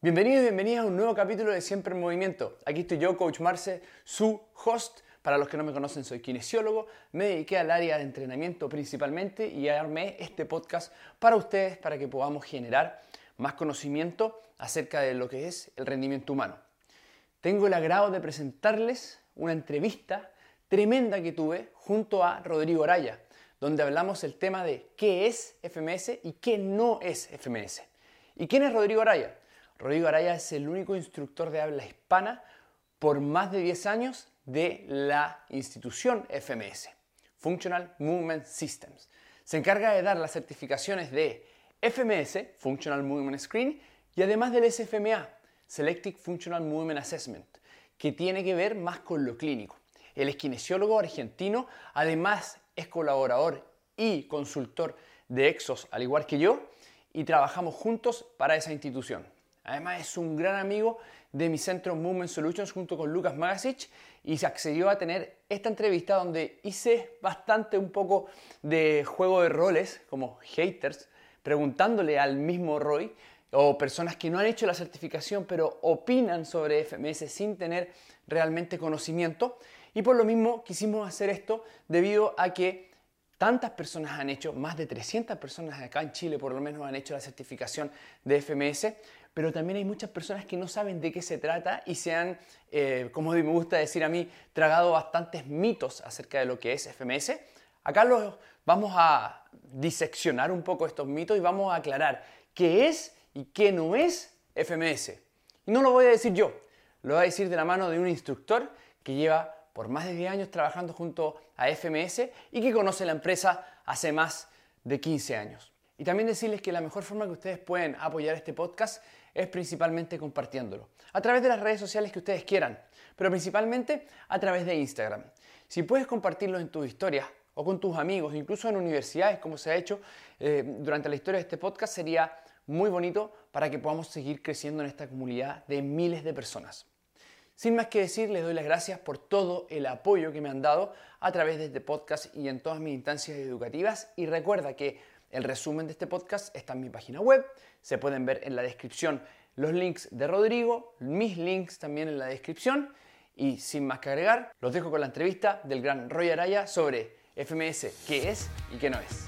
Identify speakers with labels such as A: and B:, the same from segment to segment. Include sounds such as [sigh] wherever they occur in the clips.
A: Bienvenidos y bienvenidas a un nuevo capítulo de Siempre en Movimiento. Aquí estoy yo, Coach Marce, su host. Para los que no me conocen, soy kinesiólogo. Me dediqué al área de entrenamiento principalmente y armé este podcast para ustedes para que podamos generar más conocimiento acerca de lo que es el rendimiento humano. Tengo el agrado de presentarles una entrevista tremenda que tuve junto a Rodrigo Araya, donde hablamos el tema de qué es FMS y qué no es FMS. ¿Y quién es Rodrigo Araya? Rodrigo Araya es el único instructor de habla hispana por más de 10 años de la institución FMS, Functional Movement Systems. Se encarga de dar las certificaciones de FMS, Functional Movement Screen, y además del SFMA, Selective Functional Movement Assessment, que tiene que ver más con lo clínico. El esquinesiólogo argentino, además es colaborador y consultor de Exos, al igual que yo, y trabajamos juntos para esa institución. Además es un gran amigo de mi centro Movement Solutions junto con Lucas Magasic y se accedió a tener esta entrevista donde hice bastante un poco de juego de roles como haters, preguntándole al mismo Roy o personas que no han hecho la certificación pero opinan sobre FMS sin tener realmente conocimiento. Y por lo mismo quisimos hacer esto debido a que tantas personas han hecho, más de 300 personas acá en Chile por lo menos han hecho la certificación de FMS, pero también hay muchas personas que no saben de qué se trata y se han, eh, como me gusta decir a mí, tragado bastantes mitos acerca de lo que es FMS. Acá los vamos a diseccionar un poco estos mitos y vamos a aclarar qué es y qué no es FMS. No lo voy a decir yo, lo voy a decir de la mano de un instructor que lleva por más de 10 años trabajando junto a FMS y que conoce la empresa hace más de 15 años. Y también decirles que la mejor forma que ustedes pueden apoyar este podcast es principalmente compartiéndolo. A través de las redes sociales que ustedes quieran, pero principalmente a través de Instagram. Si puedes compartirlo en tus historias o con tus amigos, incluso en universidades, como se ha hecho eh, durante la historia de este podcast, sería muy bonito para que podamos seguir creciendo en esta comunidad de miles de personas. Sin más que decir, les doy las gracias por todo el apoyo que me han dado a través de este podcast y en todas mis instancias educativas. Y recuerda que el resumen de este podcast está en mi página web. Se pueden ver en la descripción los links de Rodrigo, mis links también en la descripción. Y sin más que agregar, los dejo con la entrevista del gran Roy Araya sobre FMS, qué es y qué no es.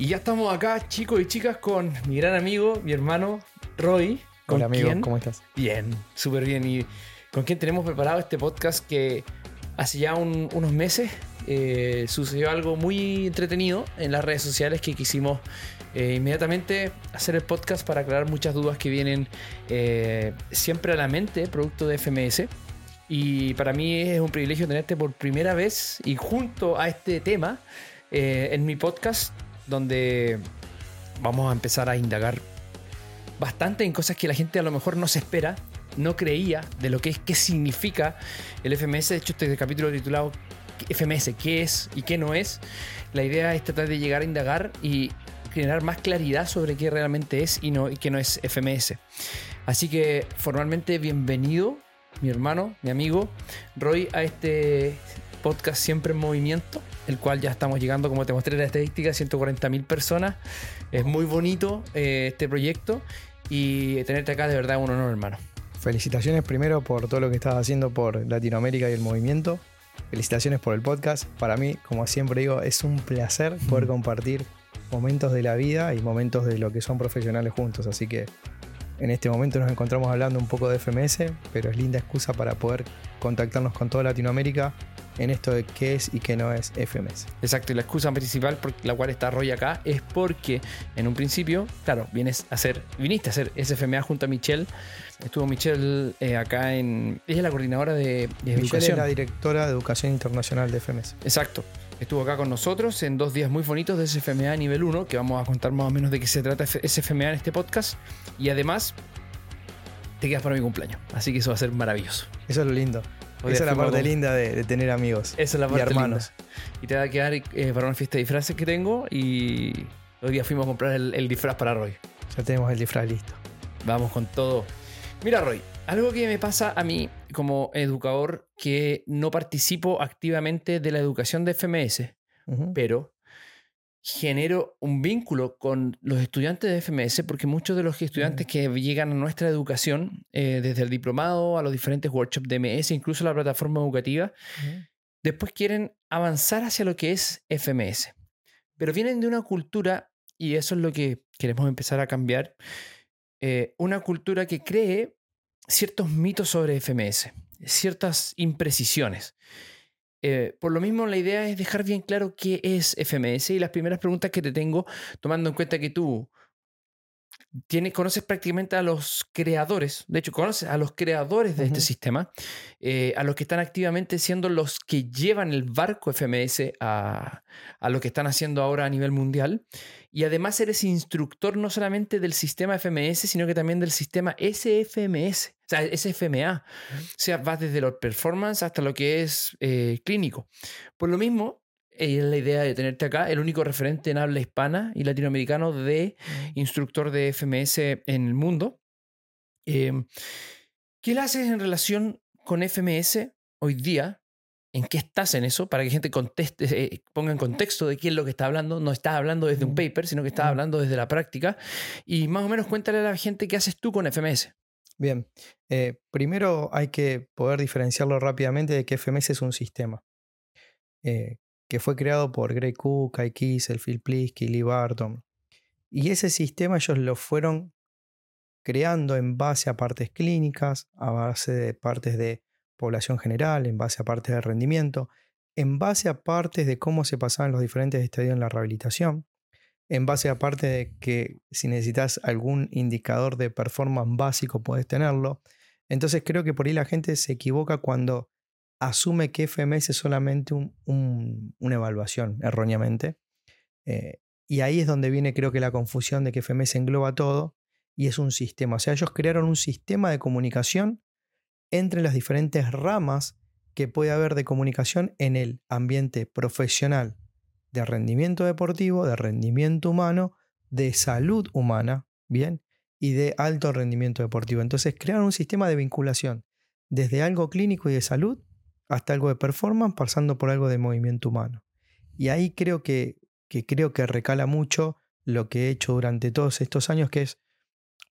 A: Y ya estamos acá, chicos y chicas, con mi gran amigo, mi hermano Roy.
B: Hola amigo, ¿cómo estás?
A: Bien, súper bien. Y con quien tenemos preparado este podcast que hace ya unos meses eh, sucedió algo muy entretenido en las redes sociales que quisimos eh, inmediatamente hacer el podcast para aclarar muchas dudas que vienen eh, siempre a la mente producto de FMS. Y para mí es un privilegio tenerte por primera vez y junto a este tema en mi podcast donde vamos a empezar a indagar bastante en cosas que la gente a lo mejor no se espera, no creía de lo que es, qué significa el FMS. De hecho, este capítulo titulado FMS, qué es y qué no es. La idea es tratar de llegar a indagar y generar más claridad sobre qué realmente es y, no, y qué no es FMS. Así que formalmente bienvenido, mi hermano, mi amigo Roy, a este podcast Siempre en Movimiento, el cual ya estamos llegando, como te mostré en la estadística, a 140.000 personas. Es muy bonito eh, este proyecto y tenerte acá de verdad un honor, hermano.
B: Felicitaciones primero por todo lo que estás haciendo por Latinoamérica y el movimiento. Felicitaciones por el podcast. Para mí, como siempre digo, es un placer poder compartir momentos de la vida y momentos de lo que son profesionales juntos. Así que en este momento nos encontramos hablando un poco de FMS, pero es linda excusa para poder contactarnos con toda Latinoamérica en esto de qué es y qué no es FMS.
A: Exacto, y la excusa principal por la cual está Roy acá es porque en un principio, claro, vienes a hacer, viniste a hacer SFMA junto a Michelle. Estuvo Michelle eh, acá en. Ella es la coordinadora de,
B: de Michelle es la directora de Educación Internacional de FMS.
A: Exacto. Estuvo acá con nosotros en dos días muy bonitos de SFMA nivel 1, que vamos a contar más o menos de qué se trata SFMA en este podcast. Y además, te quedas para mi cumpleaños. Así que eso va a ser maravilloso.
B: Eso es lo lindo. Esa es la parte linda de, tener amigos.
A: Esa es la parte y hermanos. Y te va a quedar eh, para una fiesta de disfraces que tengo y hoy día fuimos a comprar el, disfraz para Roy.
B: Ya tenemos el disfraz listo.
A: Vamos con todo.
C: Mira, Roy, algo que me pasa a mí como educador que no participo activamente de la educación de FMS, pero genero un vínculo con los estudiantes de FMS porque muchos de los estudiantes que llegan a nuestra educación, eh, desde el diplomado a los diferentes workshops de MS, incluso la plataforma educativa, después quieren avanzar hacia lo que es FMS. Pero vienen de una cultura, y eso es lo que queremos empezar a cambiar, eh, una cultura que cree ciertos mitos sobre FMS, ciertas imprecisiones. Eh, por lo mismo, la idea es dejar bien claro qué es FMS y las primeras preguntas que te tengo, tomando en cuenta que tú conoces prácticamente a los creadores, de hecho, conoces a los creadores de este sistema, eh, a los que están activamente siendo los que llevan el barco FMS a, a, lo que están haciendo ahora a nivel mundial. Y además eres instructor no solamente del sistema FMS, sino que también del sistema SFMS, o sea, SFMA. O sea, vas desde los performance hasta lo que es eh, clínico. Por lo mismo, es la idea de tenerte acá, el único referente en habla hispana y latinoamericano de instructor de FMS en el mundo. Em, ¿Qué le haces en relación con FMS hoy día? ¿En qué estás en eso? Para que gente conteste, eh, ponga en contexto de quién es lo que está hablando. No estás hablando desde un paper, sino que estás hablando desde la práctica. Y más o menos cuéntale a la gente qué haces tú con FMS.
B: Bien, eh, primero hay que poder diferenciarlo rápidamente de que FMS es un sistema. Eh, que fue creado por Greg Cook, Kai Kiesel, Phil Plisky, Lee Barton. Y ese sistema ellos lo fueron creando en base a partes clínicas, a base de partes de población general, en base a partes de rendimiento, en base a partes de cómo se pasaban los diferentes estadios en la rehabilitación, en base a partes de que si necesitas algún indicador de performance básico puedes tenerlo. Entonces creo que por ahí la gente se equivoca cuando asume que FMS es solamente una evaluación, erróneamente. Eh, y ahí es donde viene creo que la confusión de que FMS engloba todo y es un sistema. O sea, ellos crearon un sistema de comunicación entre las diferentes ramas que puede haber de comunicación en el ambiente profesional de rendimiento deportivo, de rendimiento humano, de salud humana, ¿bien? Y de alto rendimiento deportivo. Entonces crearon un sistema de vinculación desde algo clínico y de salud hasta algo de performance, pasando por algo de movimiento humano. Y ahí creo que, creo que recala mucho lo que he hecho durante todos estos años, que es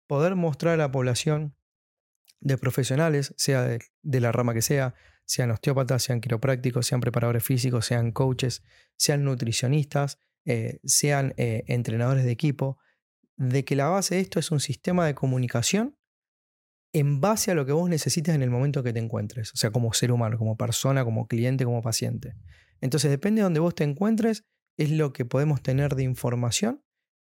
B: poder mostrar a la población de profesionales, sea de, la rama que sea, sean osteópatas, sean quiroprácticos, sean preparadores físicos, sean coaches, sean nutricionistas, eh, sean eh, entrenadores de equipo, de que la base de esto es un sistema de comunicación en base a lo que vos necesites en el momento que te encuentres, o sea, como ser humano, como persona, como cliente, como paciente. Entonces, depende de donde vos te encuentres, es lo que podemos tener de información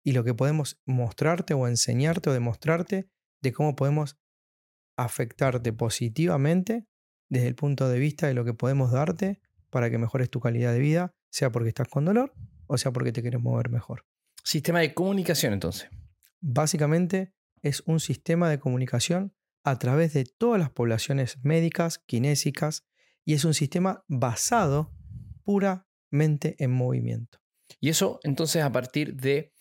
B: y lo que podemos mostrarte o enseñarte o demostrarte de cómo podemos afectarte positivamente desde el punto de vista de lo que podemos darte para que mejores tu calidad de vida, sea porque estás con dolor o sea porque te quieres mover mejor.
C: Sistema de comunicación entonces.
B: Básicamente es un sistema de comunicación a través de todas las poblaciones médicas, kinésicas, y es un sistema basado puramente en movimiento.
C: Y eso entonces a partir de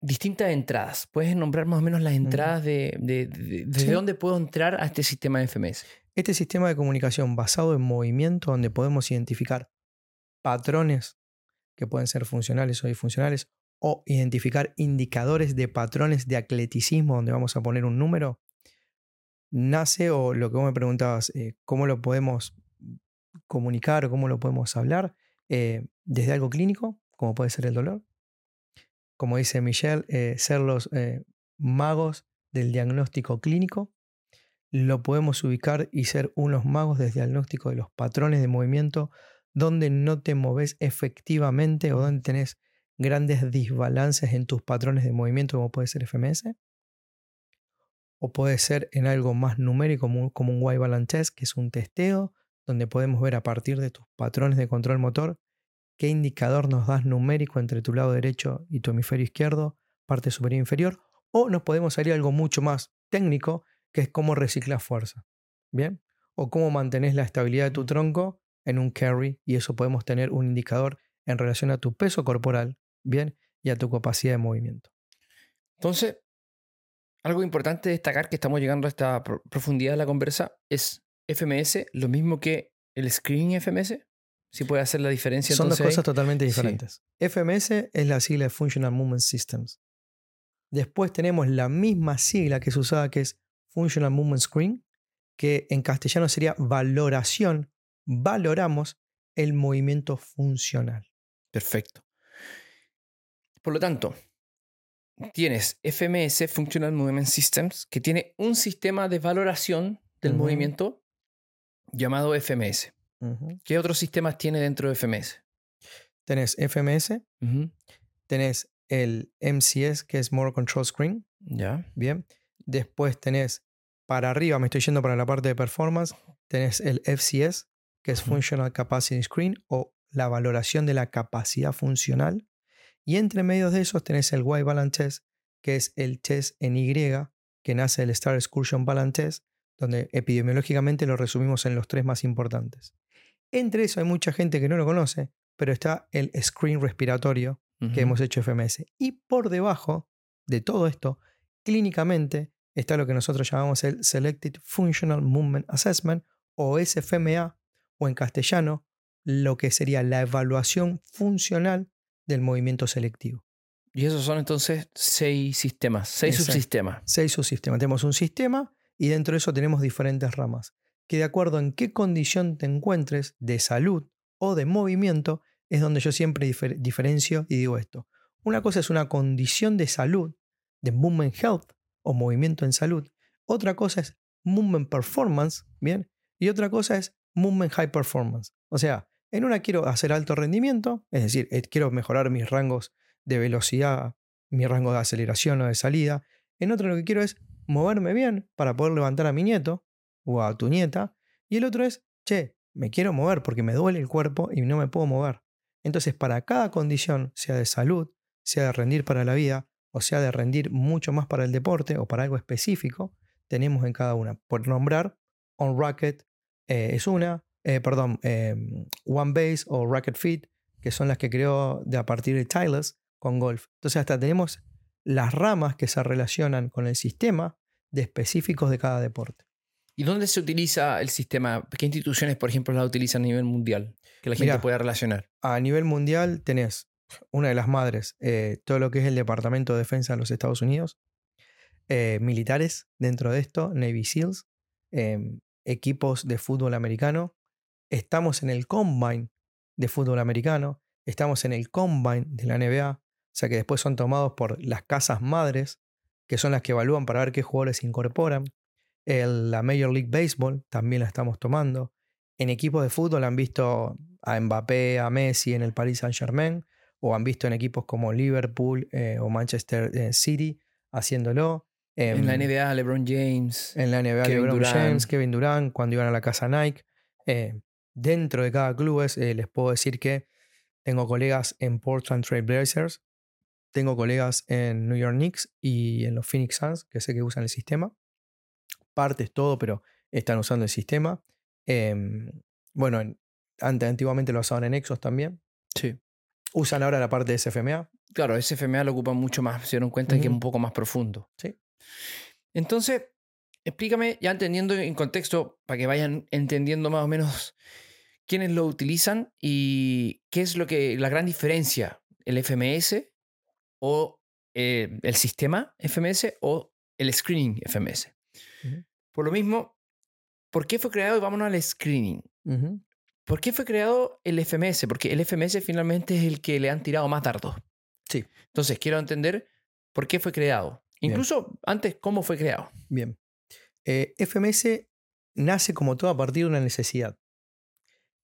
C: distintas entradas. ¿Puedes nombrar más o menos las entradas de, de, dónde puedo entrar a este sistema de FMS?
B: Este sistema de comunicación basado en movimiento, donde podemos identificar patrones que pueden ser funcionales o disfuncionales, o identificar indicadores de patrones de atleticismo, donde vamos a poner un número, nace o lo que vos me preguntabas, eh, cómo lo podemos comunicar o cómo lo podemos hablar, eh, desde algo clínico, como puede ser el dolor. Como dice Michelle, eh, ser los magos del diagnóstico clínico. Lo podemos ubicar y ser unos magos del diagnóstico de los patrones de movimiento donde no te moves efectivamente o donde tenés grandes desbalances en tus patrones de movimiento, como puede ser FMS o puede ser en algo más numérico como, un white balance test, que es un testeo donde podemos ver a partir de tus patrones de control motor qué indicador nos das numérico entre tu lado derecho y tu hemisferio izquierdo, parte superior e inferior, o nos podemos salir algo mucho más técnico, que es cómo reciclas fuerza. ¿Bien? O cómo mantenés la estabilidad de tu tronco en un carry, y eso podemos tener un indicador en relación a tu peso corporal, ¿bien? Y a tu capacidad de movimiento.
C: Entonces, algo importante destacar que estamos llegando a esta profundidad de la conversa es FMS, lo mismo que el screening FMS. Si puede hacer la diferencia.
B: Son dos cosas totalmente diferentes. FMS es la sigla de Functional Movement Systems. Después tenemos la misma sigla que se usaba que es Functional Movement Screen, que en castellano sería valoración. Valoramos el movimiento funcional.
C: Perfecto. Por lo tanto, tienes FMS, Functional Movement Systems, que tiene un sistema de valoración del movimiento llamado FMS. ¿Qué otros sistemas tiene dentro de FMS?
B: Tenés FMS, tenés el MCS, que es More Control Screen.
C: Ya.
B: Bien. Después tenés para arriba, me estoy yendo para la parte de performance, tenés el FCS, que es Functional Capacity Screen o la valoración de la capacidad funcional. Y entre medios de esos tenés el Y Balance que es el test en Y que nace del Star Excursion Balance donde epidemiológicamente lo resumimos en los tres más importantes. Entre eso hay mucha gente que no lo conoce, pero está el screen respiratorio que hemos hecho FMS. Y por debajo de todo esto, clínicamente, está lo que nosotros llamamos el Selected Functional Movement Assessment o SFMA, o en castellano, lo que sería la evaluación funcional del movimiento selectivo.
C: Y esos son entonces seis sistemas, seis subsistemas.
B: Seis subsistemas. Tenemos un sistema y dentro de eso tenemos diferentes ramas, que de acuerdo en qué condición te encuentres de salud o de movimiento, es donde yo siempre diferencio y digo esto. Una cosa es una condición de salud, de movement health o movimiento en salud. Otra cosa es movement performance, ¿bien? Y otra cosa es movement high performance. O sea, en una quiero hacer alto rendimiento, es decir, eh, quiero mejorar mis rangos de velocidad, mi rango de aceleración o de salida. En otra lo que quiero es moverme bien para poder levantar a mi nieto o a tu nieta. Y el otro es, che, me quiero mover porque me duele el cuerpo y no me puedo mover. Entonces, para cada condición, sea de salud, sea de rendir para la vida, o sea de rendir mucho más para el deporte o para algo específico, tenemos en cada una. Por nombrar, On Racket eh, es una, eh, perdón, em, One Base o Racket Fit, que son las que creó de a partir de Tylers con golf. Entonces, hasta tenemos las ramas que se relacionan con el sistema de específicos de cada deporte.
C: ¿Y dónde se utiliza el sistema? ¿Qué instituciones, por ejemplo, la utilizan a nivel mundial? Que la gente pueda relacionar.
B: A nivel mundial tenés una de las madres, eh, todo lo que es el Departamento de Defensa de los Estados Unidos, eh, militares dentro de esto, Navy SEALs, equipos de fútbol americano. Estamos en el Combine de fútbol americano, estamos en el Combine de la NBA, o sea que después son tomados por las casas madres, que son las que evalúan para ver qué jugadores se incorporan. la Major League Baseball también la estamos tomando. En equipos de fútbol han visto a Mbappé, a Messi en el Paris Saint Germain, o han visto en equipos como Liverpool eh, o Manchester eh, City haciéndolo.
C: en la em, NBA, LeBron James.
B: En la NBA, LeBron James, Kevin Durant, cuando iban a la casa Nike. Eh, dentro de cada club les puedo decir que tengo colegas en Portland Trail Blazers, tengo colegas en New York Knicks y en los Phoenix Suns, que sé que usan el sistema. Partes, todo, pero están usando el sistema. Em, bueno, antiguamente lo usaban en Exos también.
C: Sí.
B: Usan ahora la parte de SFMA.
C: Claro, SFMA lo ocupan mucho más, se dieron cuenta que es un poco más profundo.
B: Sí.
C: Entonces, explícame, ya entendiendo en contexto, para que vayan entendiendo más o menos quiénes lo utilizan y qué es lo que la gran diferencia, el FMS o eh, el sistema FMS o el screening FMS. Por lo mismo, ¿por qué fue creado? Vámonos al screening. ¿Por qué fue creado el FMS? Porque el FMS finalmente es el que le han tirado más dardos.
B: Sí.
C: Entonces, quiero entender por qué fue creado. Incluso antes, cómo fue creado.
B: Bien. Eh, FMS nace como todo a partir de una necesidad.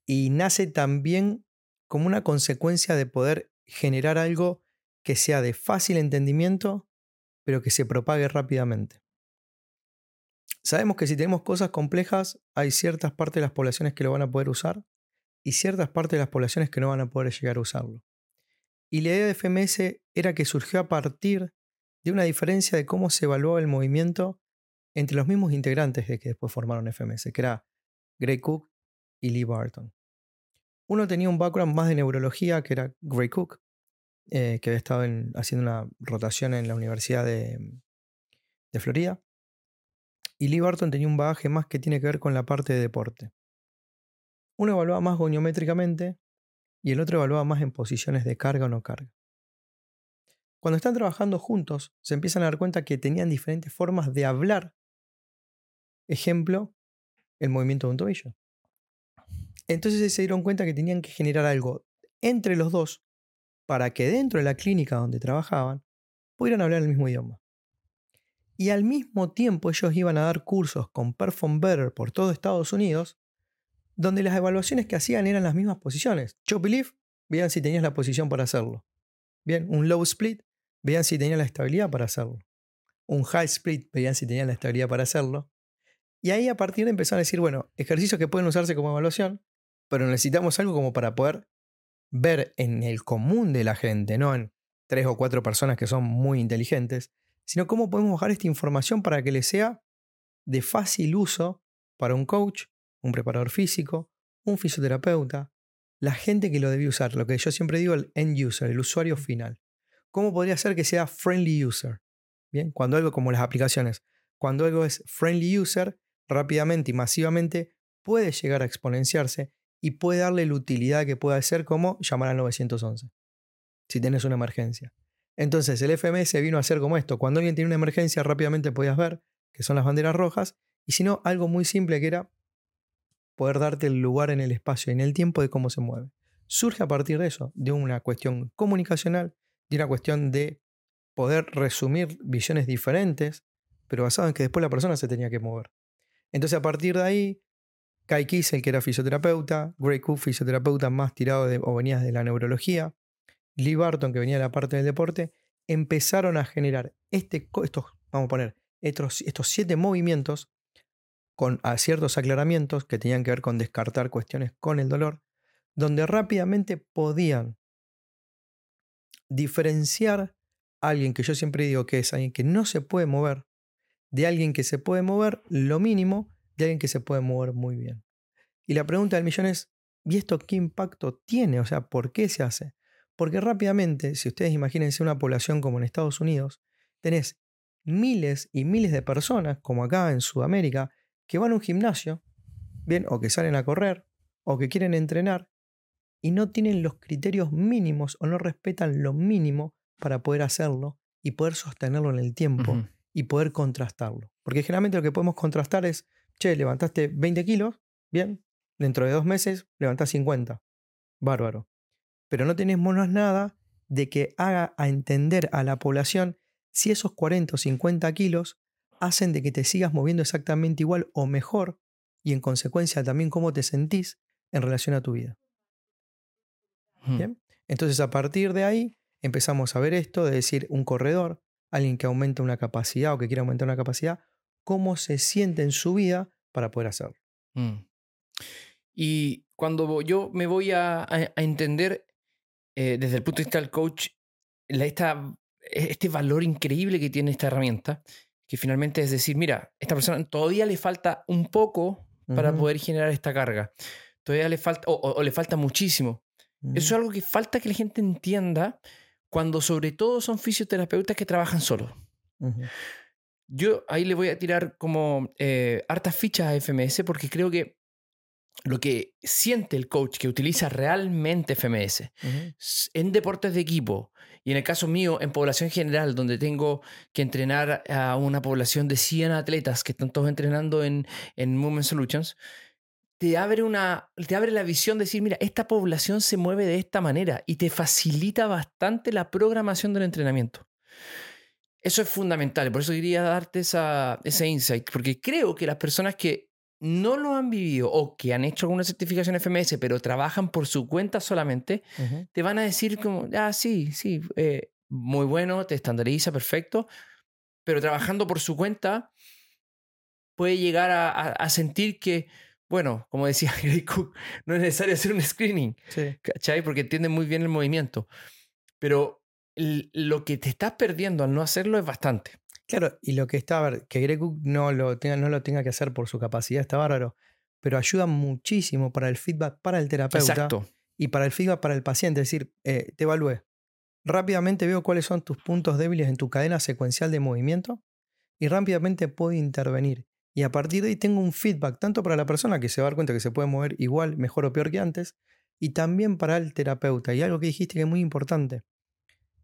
B: Y nace también como una consecuencia de poder generar algo que sea de fácil entendimiento, pero que se propague rápidamente. Sabemos que si tenemos cosas complejas, hay ciertas partes de las poblaciones que lo van a poder usar y ciertas partes de las poblaciones que no van a poder llegar a usarlo. Y la idea de FMS era que surgió a partir de una diferencia de cómo se evaluaba el movimiento entre los mismos integrantes de que después formaron FMS, que era Gray Cook y Lee Barton. Uno tenía un background más de neurología, que era Gray Cook, eh, que había estado haciendo una rotación en la Universidad de, de Florida. Y Lee Barton tenía un bagaje más que tiene que ver con la parte de deporte. Uno evaluaba más goniométricamente y el otro evaluaba más en posiciones de carga o no carga. Cuando están trabajando juntos, se empiezan a dar cuenta que tenían diferentes formas de hablar. Ejemplo, el movimiento de un tobillo. Entonces se dieron cuenta que tenían que generar algo entre los dos para que dentro de la clínica donde trabajaban pudieran hablar el mismo idioma. Y al mismo tiempo ellos iban a dar cursos con Perform Better por todo Estados Unidos, donde las evaluaciones que hacían eran las mismas posiciones. Chop y vean si tenías la posición para hacerlo. Bien, un low split, vean si tenías la estabilidad para hacerlo. Un high split, vean si tenían la estabilidad para hacerlo. Y ahí a partir de empezaron a decir, bueno, ejercicios que pueden usarse como evaluación, pero necesitamos algo como para poder ver en el común de la gente, no en tres o cuatro personas que son muy inteligentes, sino cómo podemos bajar esta información para que le sea de fácil uso para un coach, un preparador físico, un fisioterapeuta, la gente que lo debe usar, lo que yo siempre digo, el end user, el usuario final. ¿Cómo podría ser que sea friendly user? Bien, cuando algo como las aplicaciones, cuando algo es friendly user, rápidamente y masivamente puede llegar a exponenciarse y puede darle la utilidad que pueda ser como llamar al 911, si tienes una emergencia. Entonces el FMS vino a ser como esto. Cuando alguien tiene una emergencia rápidamente podías ver que son las banderas rojas. Y si no, algo muy simple que era poder darte el lugar en el espacio y en el tiempo de cómo se mueve. Surge a partir de eso, de una cuestión comunicacional, de una cuestión de poder resumir visiones diferentes, pero basado en que después la persona se tenía que mover. Entonces a partir de ahí, Kai el que era fisioterapeuta, Greg Cook, fisioterapeuta más tirado de, o venía de la neurología, Lee Barton, que venía de la parte del deporte, empezaron a generar este, estos, vamos a poner, estos siete movimientos con ciertos aclaramientos que tenían que ver con descartar cuestiones con el dolor, donde rápidamente podían diferenciar a alguien que yo siempre digo que es alguien que no se puede mover, de alguien que se puede mover lo mínimo, de alguien que se puede mover muy bien. Y la pregunta del millón es, ¿y esto qué impacto tiene? O sea, ¿por qué se hace? Porque rápidamente, si ustedes imagínense una población como en Estados Unidos, tenés miles y miles de personas, como acá en Sudamérica, que van a un gimnasio, bien, o que salen a correr, o que quieren entrenar, y no tienen los criterios mínimos o no respetan lo mínimo para poder hacerlo y poder sostenerlo en el tiempo y poder contrastarlo. Porque generalmente lo que podemos contrastar es, che, levantaste 20 kilos, bien, dentro de dos meses levantás 50. Bárbaro pero no tenemos nada de que haga a entender a la población si esos 40 o 50 kilos hacen de que te sigas moviendo exactamente igual o mejor y en consecuencia también cómo te sentís en relación a tu vida. Entonces a partir de ahí empezamos a ver esto de decir un corredor, alguien que aumenta una capacidad o que quiere aumentar una capacidad, cómo se siente en su vida para poder hacerlo. Mm.
C: Y cuando yo me voy a entender eh, desde el punto de vista del coach, esta, este valor increíble que tiene esta herramienta, que finalmente es decir, mira, esta persona todavía le falta un poco para poder generar esta carga. Todavía le falta, o, le falta muchísimo. Eso es algo que falta que la gente entienda cuando sobre todo son fisioterapeutas que trabajan solos. Yo ahí le voy a tirar como eh, hartas fichas a FMS porque creo que lo que siente el coach que utiliza realmente FMS en deportes de equipo y en el caso mío en población general donde tengo que entrenar a una población de 100 atletas que están todos entrenando en, en Movement Solutions, te abre, una, te abre la visión de decir, mira, esta población se mueve de esta manera y te facilita bastante la programación del entrenamiento. Eso es fundamental, por eso quería darte esa, ese insight, porque creo que las personas que no lo han vivido o que han hecho alguna certificación FMS, pero trabajan por su cuenta solamente, te van a decir como, ah, sí, sí, eh, muy bueno, te estandariza, perfecto, pero trabajando por su cuenta puede llegar a, sentir que, bueno, como decía [laughs] Greg Cook, no es necesario hacer un screening, ¿cachai? Porque entiende muy bien el movimiento. Pero lo que te estás perdiendo al no hacerlo es bastante.
B: Claro, y lo que está, a ver, que Greg Cook no lo, tenga, no lo tenga que hacer por su capacidad está bárbaro, pero ayuda muchísimo para el feedback para el terapeuta y para el feedback para el paciente. Es decir, eh, te evalué. Rápidamente veo cuáles son tus puntos débiles en tu cadena secuencial de movimiento y rápidamente puedo intervenir. Y a partir de ahí tengo un feedback tanto para la persona que se va a dar cuenta que se puede mover igual, mejor o peor que antes, y también para el terapeuta. Y algo que dijiste que es muy importante,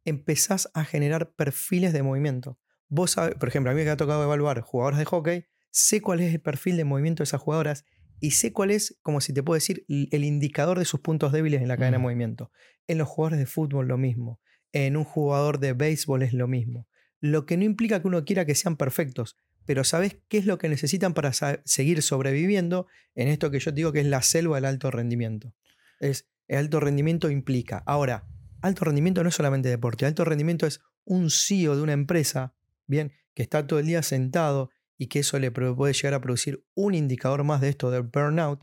B: empezás a generar perfiles de movimiento. Vos sabés, por ejemplo, a mí me ha tocado evaluar jugadoras de hockey, sé cuál es el perfil de movimiento de esas jugadoras y sé cuál es, como si te puedo decir, el indicador de sus puntos débiles en la cadena de movimiento. En los jugadores de fútbol lo mismo, en un jugador de béisbol es lo mismo. Lo que no implica que uno quiera que sean perfectos, pero sabes qué es lo que necesitan para seguir sobreviviendo en esto que yo digo que es la selva del alto rendimiento. Es el alto rendimiento implica. Ahora, alto rendimiento no es solamente deporte, alto rendimiento es un CEO de una empresa, bien, que está todo el día sentado y que eso le puede llegar a producir un indicador más de esto del burnout,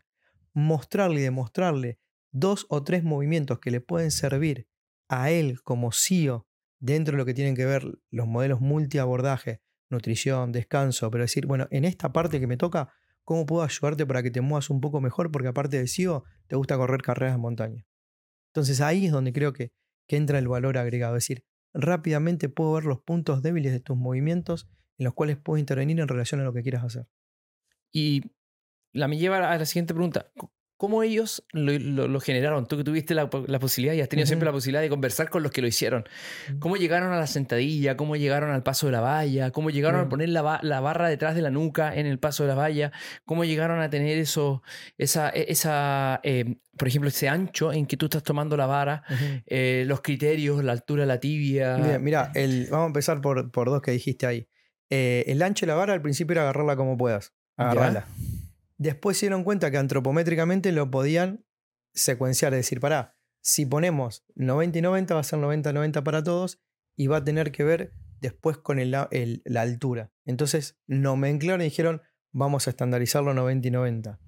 B: mostrarle y demostrarle dos o tres movimientos que le pueden servir a él como CEO dentro de lo que tienen que ver los modelos multiabordaje, nutrición, descanso, pero decir, bueno, en esta parte que me toca, ¿cómo puedo ayudarte para que te muevas un poco mejor? Porque aparte de CEO, te gusta correr carreras en montaña. Entonces ahí es donde creo que, que entra el valor agregado, es decir, rápidamente puedo ver los puntos débiles de tus movimientos en los cuales puedo intervenir en relación a lo que quieras hacer.
C: Y la me lleva a la siguiente pregunta. ¿Cómo ellos lo, generaron? Tú que tuviste la, posibilidad y has tenido siempre la posibilidad de conversar con los que lo hicieron. ¿Cómo llegaron a la sentadilla? ¿Cómo llegaron al paso de la valla? ¿Cómo llegaron a poner la, barra detrás de la nuca en el paso de la valla? ¿Cómo llegaron a tener eso, esa, e, esa eh, por ejemplo, ese ancho en que tú estás tomando la vara, eh, los criterios, la altura de la tibia?
B: Mira, vamos a empezar por, por dos que dijiste ahí. Eh, el ancho de la vara al principio era agarrarla como puedas. Agarrarla. Después se dieron cuenta que antropométricamente lo podían secuenciar, es decir, para si ponemos 90 y 90 va a ser 90-90 para todos y va a tener que ver después con la altura. Entonces nomenclaron y dijeron, vamos a estandarizarlo 90 y 90.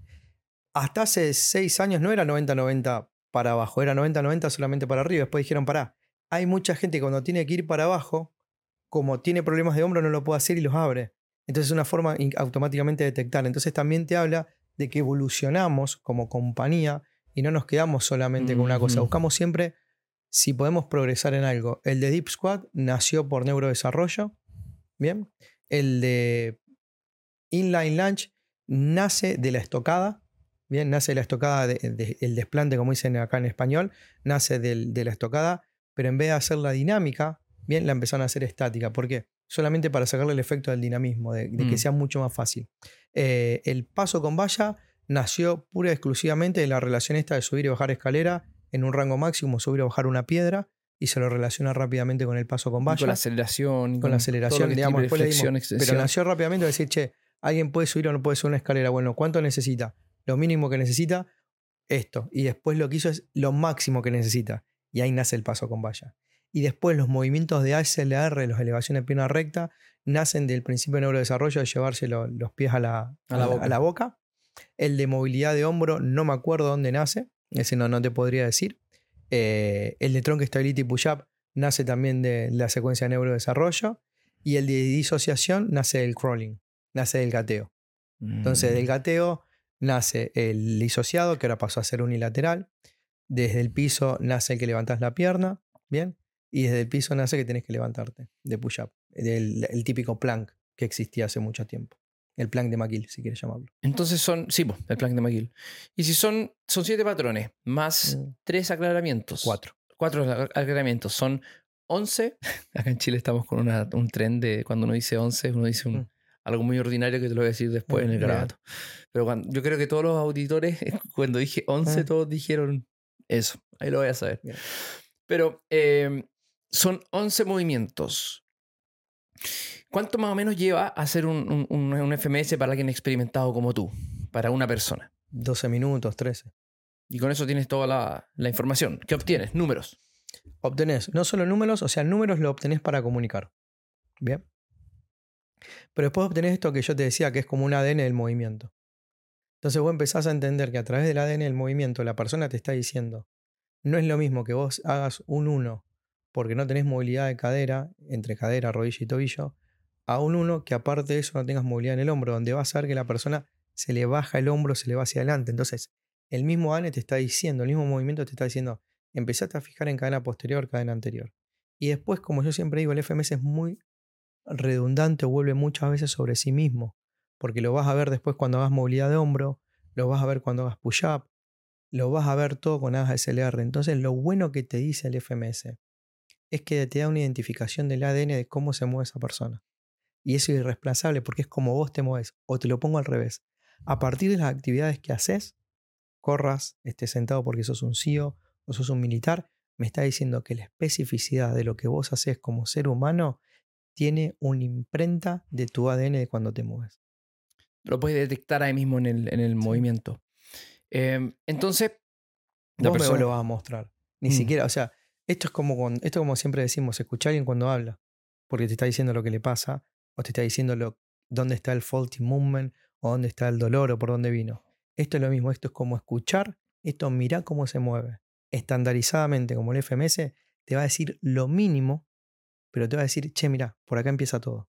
B: Hasta hace 6 años no era 90-90 para abajo, era 90-90 solamente para arriba. Después dijeron, pará, hay mucha gente que cuando tiene que ir para abajo, como tiene problemas de hombro, no lo puede hacer y los abre. Entonces es una forma automáticamente de detectar. Entonces también te habla de que evolucionamos como compañía y no nos quedamos solamente con una cosa. Buscamos siempre si podemos progresar en algo. El de Deep Squad nació por neurodesarrollo. Bien. El de Inline Launch nace de la estocada. Bien, nace de la estocada, el desplante, como dicen acá en español, nace de la estocada, pero en vez de hacer la dinámica, bien, la empezaron a hacer estática. ¿Por qué? Solamente para sacarle el efecto del dinamismo, de, que mm. sea mucho más fácil. Eh, el paso con valla nació pura y exclusivamente de la relación esta de subir y bajar escalera en un rango máximo, subir o bajar una piedra, y se lo relaciona rápidamente con el paso con valla.
C: con la aceleración.
B: Con, la aceleración, digamos, pero nació rápidamente a decir, che, alguien puede subir o no puede subir una escalera. Bueno, ¿cuánto necesita? Lo mínimo que necesita, esto. Y después lo que hizo es lo máximo que necesita. Y ahí nace el paso con valla y después los movimientos de ASLR, las elevaciones de pierna recta, nacen del principio de neurodesarrollo de llevarse los pies a la, boca. El de movilidad de hombro, no me acuerdo dónde nace, ese no, no te podría decir. Eh, el de Trunk Stability Push-Up nace también de la secuencia de neurodesarrollo. Y el de disociación nace del crawling, nace del gateo. Entonces, del mm. gateo nace el disociado, que ahora pasó a ser unilateral. Desde el piso nace el que levantas la pierna. Bien. Y desde el piso nace que tenés que levantarte de push-up. El, típico plank que existía hace mucho tiempo. El plank de McGill, si quieres llamarlo.
C: Entonces son, sí, el plank de McGill. Y si son, son siete patrones, más mm. tres aclaramientos.
B: Cuatro.
C: Cuatro aclaramientos. Son once. [laughs] Acá en Chile estamos con un tren de cuando uno dice once, uno dice mm. algo muy ordinario que te lo voy a decir después en el mm, grabato. Pero yo creo que todos los auditores, [laughs] cuando dije once, todos dijeron eso. Ahí lo voy a saber. Pero eh, son 11 movimientos. ¿Cuánto más o menos lleva hacer un, un, FMS para alguien experimentado como tú, para una persona?
B: 12 minutos, 13.
C: Y con eso tienes toda la, información. ¿Qué obtienes? Números.
B: Obtenés no solo números, o sea, números lo obtenés para comunicar. Bien. Pero después obtenés esto que yo te decía, que es como un ADN del movimiento. Entonces vos empezás a entender que a través del ADN del movimiento la persona te está diciendo, no es lo mismo que vos hagas un 1 porque no tenés movilidad de cadera, entre cadera, rodilla y tobillo, a un uno que aparte de eso no tengas movilidad en el hombro, donde vas a ver que la persona se le baja el hombro, se le va hacia adelante. Entonces, el mismo ANE te está diciendo, el mismo movimiento te está diciendo, empezaste a fijar en cadena posterior, cadena anterior. Y después, como yo siempre digo, el FMS es muy redundante vuelve muchas veces sobre sí mismo, porque lo vas a ver después cuando hagas movilidad de hombro, lo vas a ver cuando hagas push-up, lo vas a ver todo con hagas SLR. Entonces, lo bueno que te dice el FMS es que te da una identificación del ADN de cómo se mueve esa persona. Y eso es irreemplazable porque es como vos te mueves. O te lo pongo al revés. A partir de las actividades que haces, corras, estés sentado porque sos un CEO o sos un militar, me está diciendo que la especificidad de lo que vos haces como ser humano tiene una imprenta de tu ADN de cuando te mueves.
C: Lo puedes detectar ahí mismo en el, movimiento. Em, entonces,
B: no me lo vas a mostrar. Ni mm. siquiera, o sea, esto es como, esto como siempre decimos, escucha a alguien cuando habla, porque te está diciendo lo que le pasa, o te está diciendo lo, dónde está el faulty movement, o dónde está el dolor, o por dónde vino. Esto es lo mismo, esto es como escuchar, esto mira cómo se mueve. Estandarizadamente, como el FMS, te va a decir lo mínimo, pero te va a decir, che, mira, por acá empieza todo.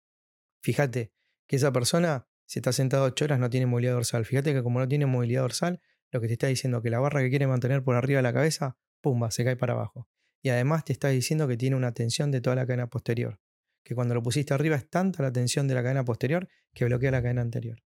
B: Fíjate que esa persona, si está sentado ocho horas, no tiene movilidad dorsal. Fíjate que como no tiene movilidad dorsal, lo que te está diciendo que la barra que quiere mantener por arriba de la cabeza, pumba, se cae para abajo y además te está diciendo que tiene una tensión de toda la cadena posterior. Que cuando lo pusiste arriba es tanta la tensión de la cadena posterior que bloquea la cadena anterior.